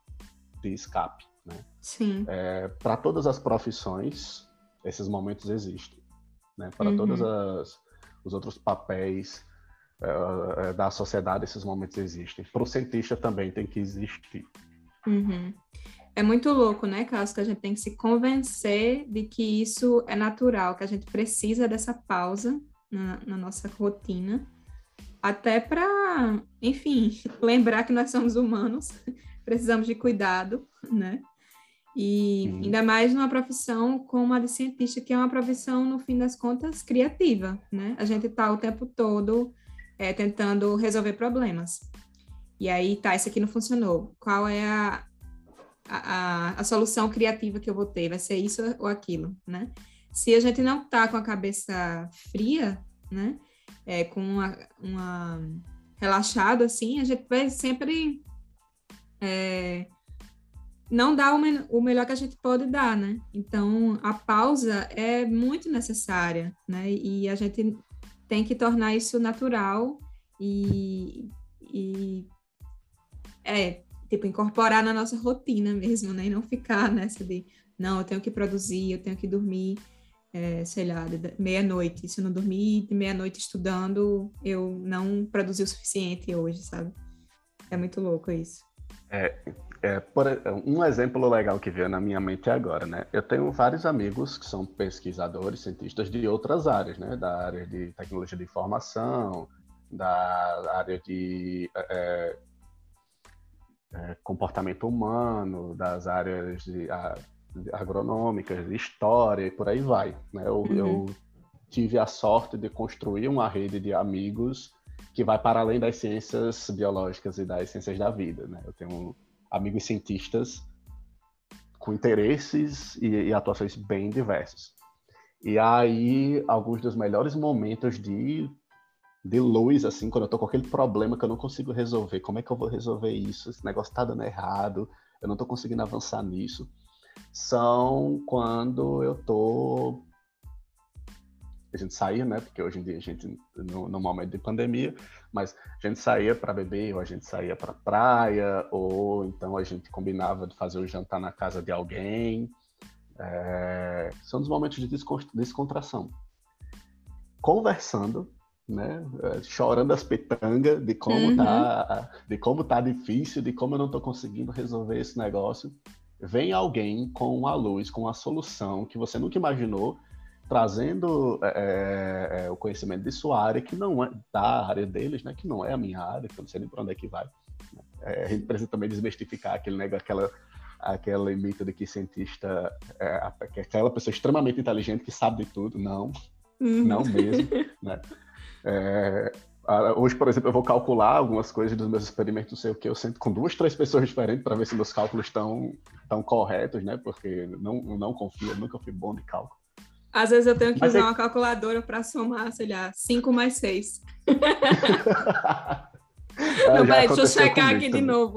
de escape. Né? Sim. É, para todas as profissões, esses momentos existem. Né? Para uhum. todos os outros papéis é, é, da sociedade, esses momentos existem. Para o cientista também tem que existir. Uhum. É muito louco, né, Cássio, que a gente tem que se convencer de que isso é natural, que a gente precisa dessa pausa na, na nossa rotina, até para, enfim, lembrar que nós somos humanos, precisamos de cuidado, né? E Sim. ainda mais numa profissão como a de cientista, que é uma profissão, no fim das contas, criativa, né? A gente está o tempo todo é, tentando resolver problemas. E aí, tá, isso aqui não funcionou. Qual é a, a, a, solução criativa que eu vou ter? Vai ser isso ou aquilo, né? se a gente não tá com a cabeça fria, né? É, com uma, uma relaxado assim, a gente vai sempre é, não dar o, me o, melhor que a gente pode dar, né? Então a pausa é muito necessária, né? E a gente tem que tornar isso natural e, e é tipo incorporar na nossa rotina mesmo, né? E não ficar nessa de não, eu tenho que produzir, eu tenho que dormir é, sei lá, meia-noite. Se eu não dormir de meia-noite estudando, eu não produzi o suficiente hoje, sabe? É muito louco isso. É, é por, um exemplo legal que veio na minha mente agora, né? Eu tenho vários amigos que são pesquisadores, cientistas de outras áreas, né? Da área de tecnologia de informação, da área de é, é, comportamento humano, das áreas de a, agronômicas, de história e por aí vai. Né? Eu, uhum. eu, tive a sorte de construir uma rede de amigos que vai para além das ciências biológicas e das ciências da vida. Né? Eu tenho amigos cientistas com interesses e, e atuações bem diversos. E aí, alguns dos melhores momentos de, de luz, assim, quando eu tô com aquele problema que eu não consigo resolver, como é que eu vou resolver isso? Esse negócio tá dando errado, eu não tô conseguindo avançar nisso são quando eu tô a gente saía, né? Porque hoje em dia a gente no, no momento de pandemia, mas a gente saía para beber, ou a gente saía para praia, ou então a gente combinava de fazer o jantar na casa de alguém. É, são os momentos de descontração. Conversando né? É, chorando as petangas de como uhum. tá, de como tá difícil, de como eu não estou conseguindo resolver esse negócio. Vem alguém com uma luz, com uma solução que você nunca imaginou, trazendo é, é, é, o conhecimento de sua área, que não é da área deles, né? Que não é a minha área, que eu não sei nem para onde é que vai. É, a gente precisa também desmistificar aquele negócio, aquela aquele mito de que cientista é aquela pessoa extremamente inteligente que sabe de tudo. Não, uhum. não mesmo. né? É, hoje, por exemplo, eu vou calcular algumas coisas dos meus experimentos, não sei o que, eu sento com duas, três pessoas diferentes para ver se meus cálculos estão tão corretos, né? Porque não, não confio, nunca fui bom de cálculo. Às vezes eu tenho que Mas usar é... uma calculadora para somar, sei lá, 5 mais 6. não, peraí, deixa eu checar aqui também. de novo.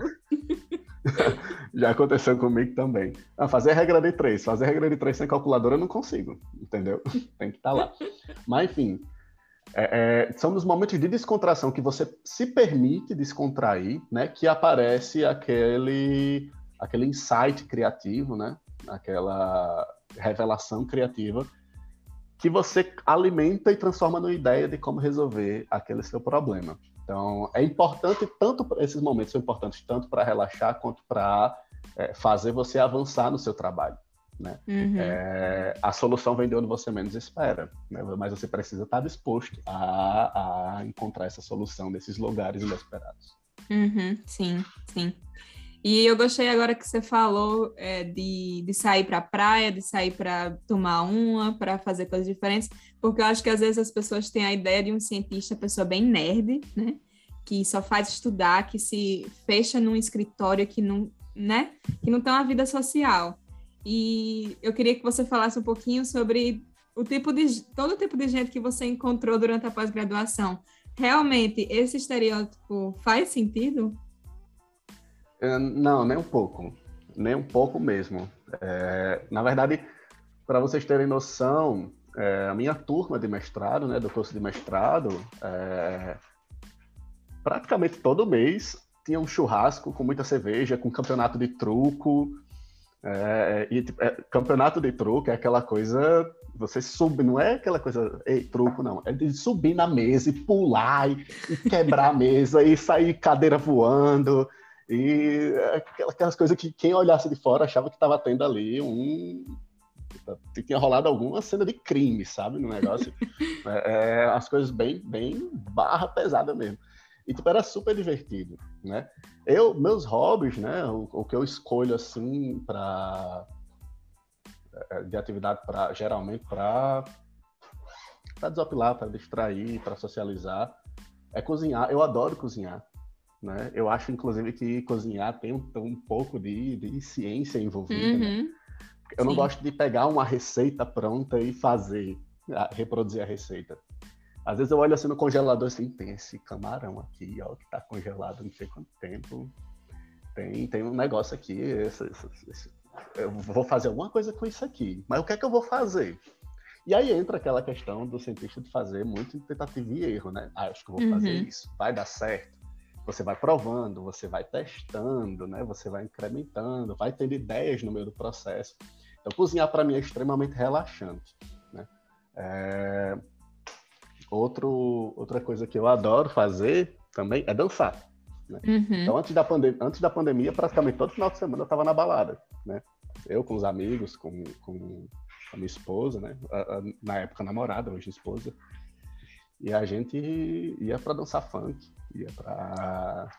Já aconteceu comigo também. Ah, fazer regra de três. Fazer regra de três sem calculadora eu não consigo, entendeu? Tem que estar tá lá. Mas, enfim, é, é, são nos momentos de descontração que você se permite descontrair, né? Que aparece aquele, aquele insight criativo, né? Aquela revelação criativa que você alimenta e transforma numa ideia de como resolver aquele seu problema. Então, é importante tanto esses momentos são importantes tanto para relaxar quanto para é, fazer você avançar no seu trabalho. Né? Uhum. É, a solução vem de onde você menos espera, né? mas você precisa estar disposto a, a encontrar essa solução nesses lugares inesperados. Uhum, sim, sim. E eu gostei agora que você falou é, de, de sair para a praia, de sair para tomar uma, para fazer coisas diferentes, porque eu acho que às vezes as pessoas têm a ideia de um cientista, pessoa bem nerd, né? Que só faz estudar, que se fecha num escritório que não, né? Que não tem uma vida social. E eu queria que você falasse um pouquinho sobre o tipo de todo tipo de gente que você encontrou durante a pós-graduação. Realmente esse estereótipo faz sentido? É, não, nem um pouco. Nem um pouco mesmo. É, na verdade, para vocês terem noção, é, a minha turma de mestrado, né, do curso de mestrado, é, praticamente todo mês tinha um churrasco com muita cerveja, com campeonato de truco. E tipo, campeonato de truco é aquela coisa. Você sube, não é aquela coisa, ei, truco, não. É de subir na mesa e pular e, e quebrar a mesa e sair cadeira voando. E aquelas coisas que quem olhasse de fora achava que estava tendo ali um. Tinha rolado alguma cena de crime, sabe? No negócio. é, é, as coisas bem, bem barra pesada mesmo. E tipo, era super divertido, né? Eu, meus hobbies, né? O, o que eu escolho assim para é, de atividade para geralmente para para desopilar, para distrair, para socializar, é cozinhar. Eu adoro cozinhar. Né? Eu acho, inclusive, que cozinhar tem um, um pouco de, de, ciência envolvida. Né? Uhum. Né? Eu Sim. não gosto de pegar uma receita pronta e fazer, reproduzir a receita. Às vezes eu olho assim no congelador assim, tem esse camarão aqui, ó, que tá congelado não sei quanto tempo. Tem, tem um negócio aqui, esse, esse, esse, eu vou fazer alguma coisa com isso aqui. Mas o que é que eu vou fazer? E aí entra aquela questão do cientista de fazer muito tentativa e erro, né? Ah, acho que eu vou fazer uhum. isso, vai dar certo você vai provando, você vai testando, né? Você vai incrementando, vai tendo ideias no meio do processo. Então, cozinhar para mim é extremamente relaxante. Né? É... Outro, outra coisa que eu adoro fazer também é dançar. Né? Uhum. Então, antes da, pandem antes da pandemia, praticamente todo final de semana eu estava na balada. Né? Eu com os amigos, com, com a minha esposa, né? na época namorada, hoje esposa. E a gente ia para dançar funk, ia para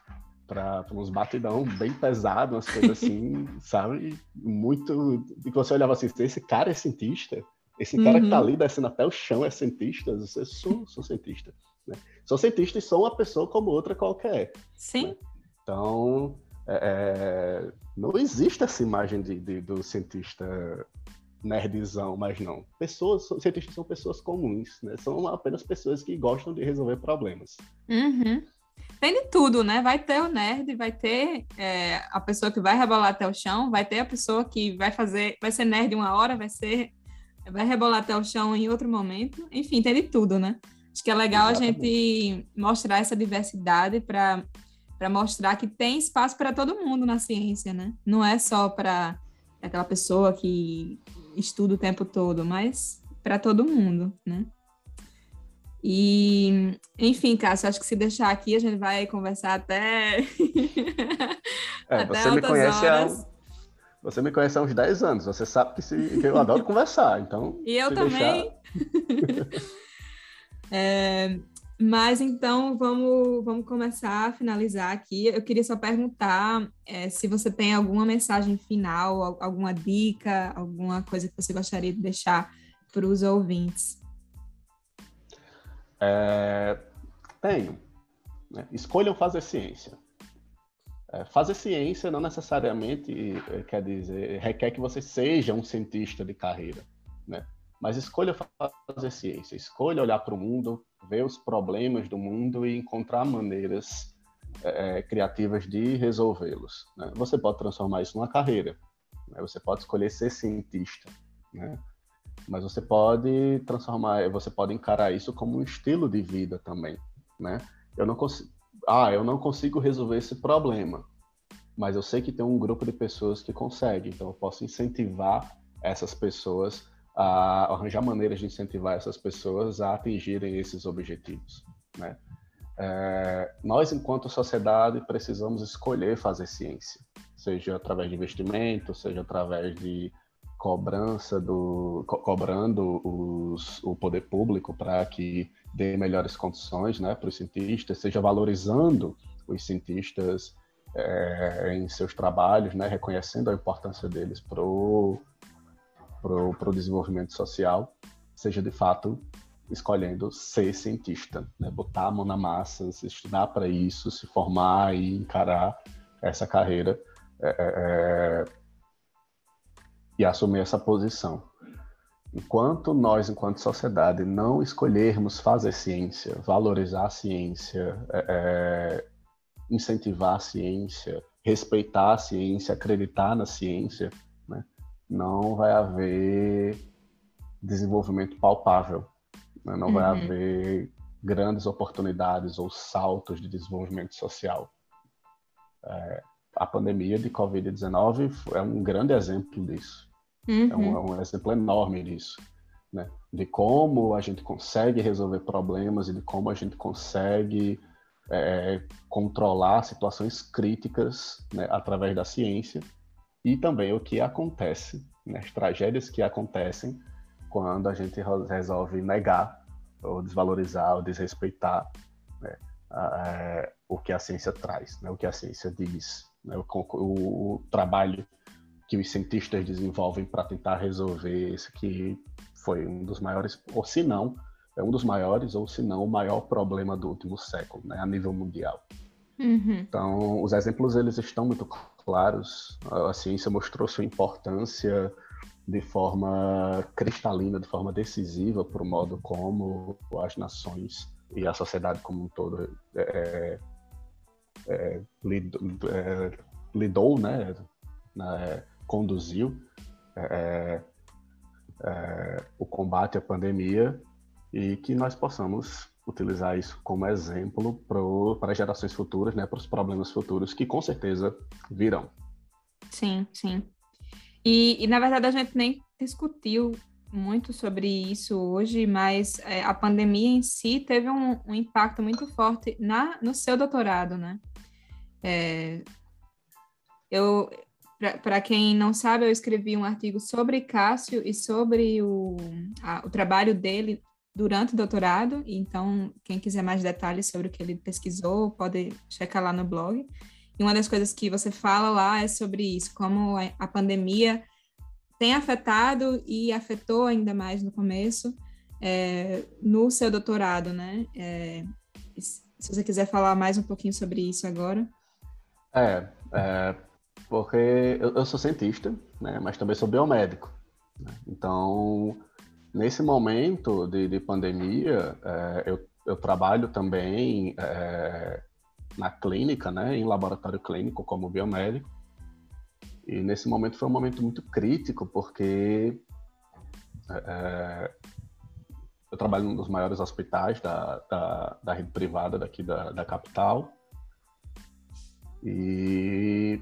para uns batidão bem pesado, umas coisas assim, sabe? Muito. E você olhava assim, esse cara é cientista? Esse cara uhum. que tá uhum. ali descendo até o chão é cientista? Eu sou, sou cientista. Né? Sou cientista e sou uma pessoa como outra qualquer. Sim. Né? Então, é, é não existe essa imagem de, de, do cientista nerdzão, mas não. Pessoas, cientistas são pessoas comuns, né? São apenas pessoas que gostam de resolver problemas. Uhum. Tem de tudo, né? Vai ter o nerd, vai ter é, a pessoa que vai rebolar até o chão, vai ter a pessoa que vai fazer, vai ser nerd uma hora, vai ser, vai rebolar até o chão em outro momento. Enfim, tem de tudo, né? Acho que é legal Exatamente. a gente mostrar essa diversidade para para mostrar que tem espaço para todo mundo na ciência, né? Não é só para aquela pessoa que estuda o tempo todo, mas para todo mundo, né? E, enfim, Cássio, acho que se deixar aqui, a gente vai conversar até. é, até você me conhece horas. há. Você me conhece há uns 10 anos, você sabe que, se, que eu adoro conversar, então. E eu também. Deixar... é, mas então vamos, vamos começar a finalizar aqui. Eu queria só perguntar é, se você tem alguma mensagem final, alguma dica, alguma coisa que você gostaria de deixar para os ouvintes. É, tenho. Né? Escolham fazer ciência. É, fazer ciência não necessariamente é, quer dizer, requer que você seja um cientista de carreira, né? Mas escolha fazer ciência, escolha olhar para o mundo, ver os problemas do mundo e encontrar maneiras é, é, criativas de resolvê-los. Né? Você pode transformar isso numa carreira, né? você pode escolher ser cientista, né? Mas você pode transformar, você pode encarar isso como um estilo de vida também, né? Eu não consigo, ah, eu não consigo resolver esse problema, mas eu sei que tem um grupo de pessoas que consegue, então eu posso incentivar essas pessoas a arranjar maneiras de incentivar essas pessoas a atingirem esses objetivos, né? É, nós, enquanto sociedade, precisamos escolher fazer ciência, seja através de investimento, seja através de cobrança do co cobrando os, o poder público para que dê melhores condições né, para os cientistas, seja valorizando os cientistas é, em seus trabalhos, né, reconhecendo a importância deles para o pro, pro desenvolvimento social, seja de fato escolhendo ser cientista, né, botar a mão na massa, se estudar para isso, se formar e encarar essa carreira é, é, é e assumir essa posição. Enquanto nós, enquanto sociedade, não escolhermos fazer ciência, valorizar a ciência, é, é, incentivar a ciência, respeitar a ciência, acreditar na ciência, né, não vai haver desenvolvimento palpável, né, não uhum. vai haver grandes oportunidades ou saltos de desenvolvimento social. É, a pandemia de Covid-19 é um grande exemplo disso. Uhum. É, um, uhum. é, um, exemplo enorme disso. Né? De como a gente consegue resolver problemas e de como a gente consegue é, controlar situações críticas né, através da ciência e também o que acontece, né, as tragédias que acontecem quando a gente resolve negar ou desvalorizar ou desrespeitar né, a, a, é, o que a ciência traz, né, o que a ciência diz, né, o, o, o trabalho que os cientistas desenvolvem para tentar resolver esse que foi um dos maiores, ou se não, é um dos maiores, ou se não, o maior problema do último século, né, a nível mundial. Uhum. Então, os exemplos eles estão muito claros. A ciência mostrou sua importância de forma cristalina, de forma decisiva para o modo como as nações e a sociedade como um todo é, é, lidou, é, lidou, né, na, conduziu é, é, é, o combate à pandemia e que nós possamos utilizar isso como exemplo para gerações futuras, né, para os problemas futuros que com certeza virão. Sim, sim. E, e na verdade a gente nem discutiu muito sobre isso hoje, mas é, a pandemia em si teve um, um, impacto muito forte na, no seu doutorado, né? É, eu, para quem não sabe, eu escrevi um artigo sobre Cássio e sobre o, a, o trabalho dele durante o doutorado. Então, quem quiser mais detalhes sobre o que ele pesquisou, pode checar lá no blog. E uma das coisas que você fala lá é sobre isso, como a pandemia tem afetado e afetou ainda mais no começo é, no seu doutorado, né? É, se você quiser falar mais um pouquinho sobre isso agora. É, é porque eu, eu, sou cientista, né, mas também sou biomédico. Né? Então, nesse momento de, de pandemia, é, eu, eu, trabalho também é, na clínica, né, em laboratório clínico como biomédico. E nesse momento foi um momento muito crítico, porque é, eu trabalho num dos maiores hospitais da, da, da rede privada daqui da, da capital. E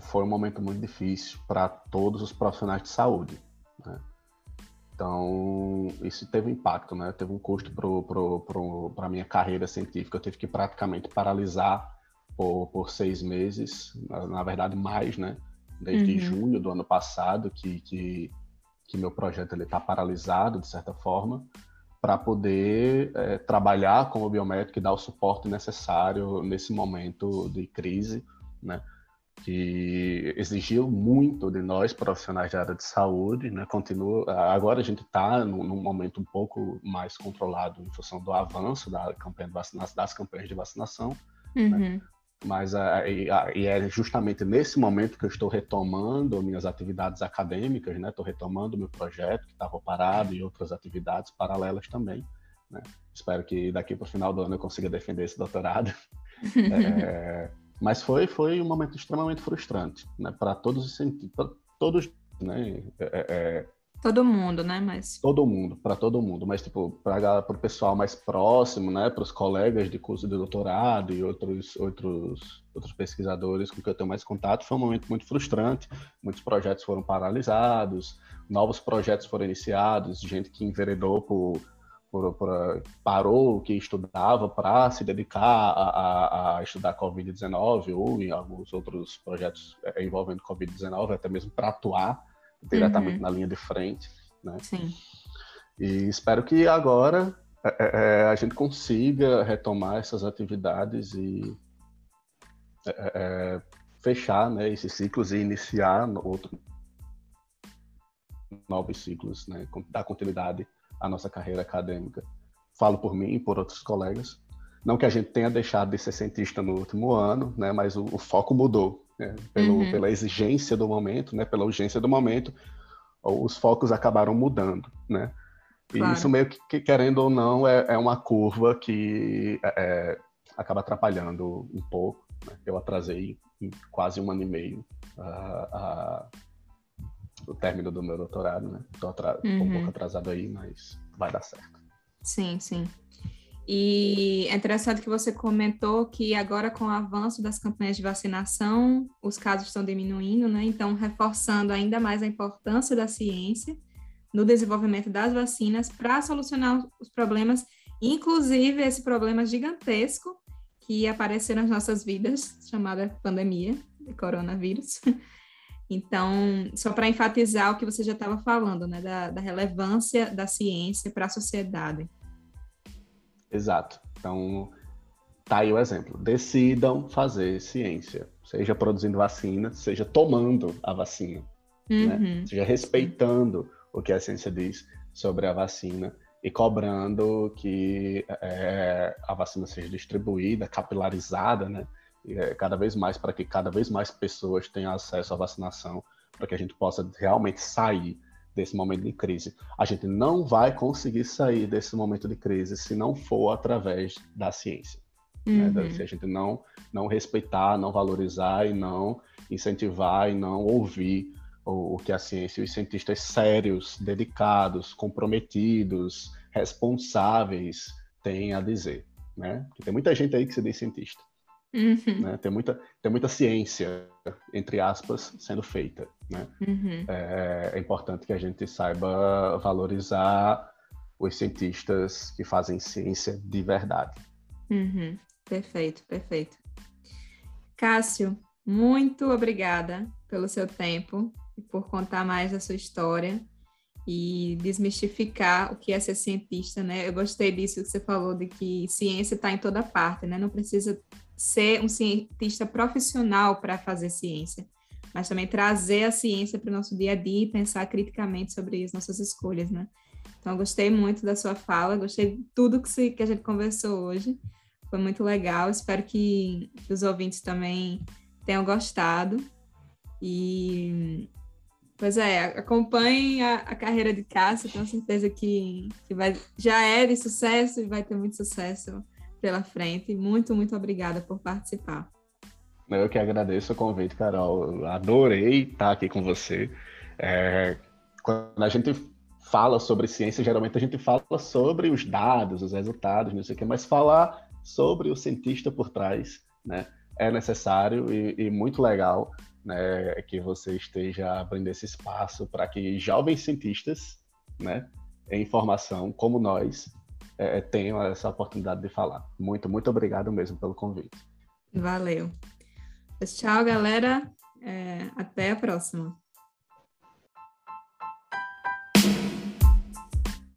foi um momento muito difícil para todos os profissionais de saúde. Né? Então, isso teve impacto, né? Teve um custo para a minha carreira científica. Eu tive que praticamente paralisar por, por seis meses, na, verdade mais, né? Desde uhum. junho do ano passado, que, que, que meu projeto está paralisado, de certa forma, para poder é, trabalhar com o biométrico e dar o suporte necessário nesse momento de crise, né? Que exigiu muito de nós profissionais da área de saúde, né? Continua. Agora a gente está num, num, momento um pouco mais controlado em função do avanço da campanha de vacinação, das campanhas de vacinação, né? uhum. né? Mas a, e, a, e, é justamente nesse momento que eu estou retomando minhas atividades acadêmicas, né? Estou retomando meu projeto que estava parado e outras atividades paralelas também. Né? Espero que daqui para o final do ano eu consiga defender esse doutorado. é, mas foi, foi um momento extremamente frustrante, né? Para todos os sentidos, todos, né? É, é, é, todo mundo, né? Mas todo mundo, para todo mundo, mas tipo para o pessoal mais próximo, né? Para os colegas de curso de doutorado e outros outros outros pesquisadores com que eu tenho mais contato, foi um momento muito frustrante. Muitos projetos foram paralisados, novos projetos foram iniciados, gente que enveredou por por, por, parou o que estudava para se dedicar a, a, a estudar Covid-19 ou em alguns outros projetos é, envolvendo Covid-19, até mesmo para atuar diretamente uhum. na linha de frente. Né? Sim. E espero que agora é, é, é a gente consiga retomar essas atividades e é, é fechar né, esses ciclos e iniciar outro, novos ciclos, né, dar continuidade a nossa carreira acadêmica. Falo por mim e por outros colegas. Não que a gente tenha deixado de ser cientista no último ano, né, mas o, o foco mudou. Né, pelo, uhum. Pela exigência do momento, né, pela urgência do momento, os focos acabaram mudando. Né? E claro. isso meio que, querendo ou não, é, é uma curva que é, é acaba atrapalhando um pouco. Né? Eu atrasei quase um ano e meio a, o término do meu doutorado, né? Tô uhum. um pouco atrasado aí, mas vai dar certo. Sim, sim. E é interessante que você comentou que agora com o avanço das campanhas de vacinação, os casos estão diminuindo, né? Então, reforçando ainda mais a importância da ciência no desenvolvimento das vacinas para solucionar os problemas, inclusive esse problema gigantesco que apareceu nas nossas vidas, chamada pandemia de coronavírus. Então, só para enfatizar o que você já estava falando, né, da, da relevância da ciência para a sociedade. Exato. Então, tá aí o exemplo. Decidam fazer ciência, seja produzindo vacina, seja tomando a vacina, né? uhum. né? seja respeitando o que a ciência diz sobre a vacina e cobrando que é, a vacina seja distribuída, capilarizada, né? É, cada vez mais para que cada vez mais pessoas tenham acesso à vacinação, para que a gente possa realmente sair desse momento de crise. A gente não vai conseguir sair desse momento de crise se não for através da ciência. Né? Uhum. Né? Se a gente não, não respeitar, não valorizar e não incentivar e não ouvir o, o que a ciência e os cientistas sérios, dedicados, comprometidos, responsáveis têm a dizer. Né? Porque tem muita gente aí que se diz cientista. Uhum. Né? Tem, muita, tem muita ciência, entre aspas, sendo feita. Né? Uhum. É, é, importante que a gente saiba valorizar os cientistas que fazem ciência de verdade. Uhum. Perfeito, perfeito. Cássio, muito obrigada pelo seu tempo e por contar mais da sua história e desmistificar o que é ser cientista, né? Eu gostei disso que você falou de que ciência está em toda parte, né? Não precisa ser um cientista profissional para fazer ciência, mas também trazer a ciência para o nosso dia a dia e pensar criticamente sobre as nossas escolhas, né? Então, gostei muito da sua fala, gostei de tudo que, se, que a gente conversou hoje, foi muito legal. Espero que, que os ouvintes também tenham gostado. E, pois é, acompanhem a, a carreira de Cássio, tenho certeza que, que vai, já é de sucesso e vai ter muito sucesso pela frente. Muito, muito obrigada por participar. Eu que agradeço o convite, Carol. Adorei estar aqui com você. É, quando a gente fala sobre ciência, geralmente a gente fala sobre os dados, os resultados, não sei o quê, mas falar sobre o cientista por trás, né? É necessário e, e muito legal né, que você esteja abrindo esse espaço para que jovens cientistas né, em informação, como nós, é, tenham essa oportunidade de falar. Muito, muito obrigado mesmo pelo convite. Valeu. Tchau, galera. É, até a próxima.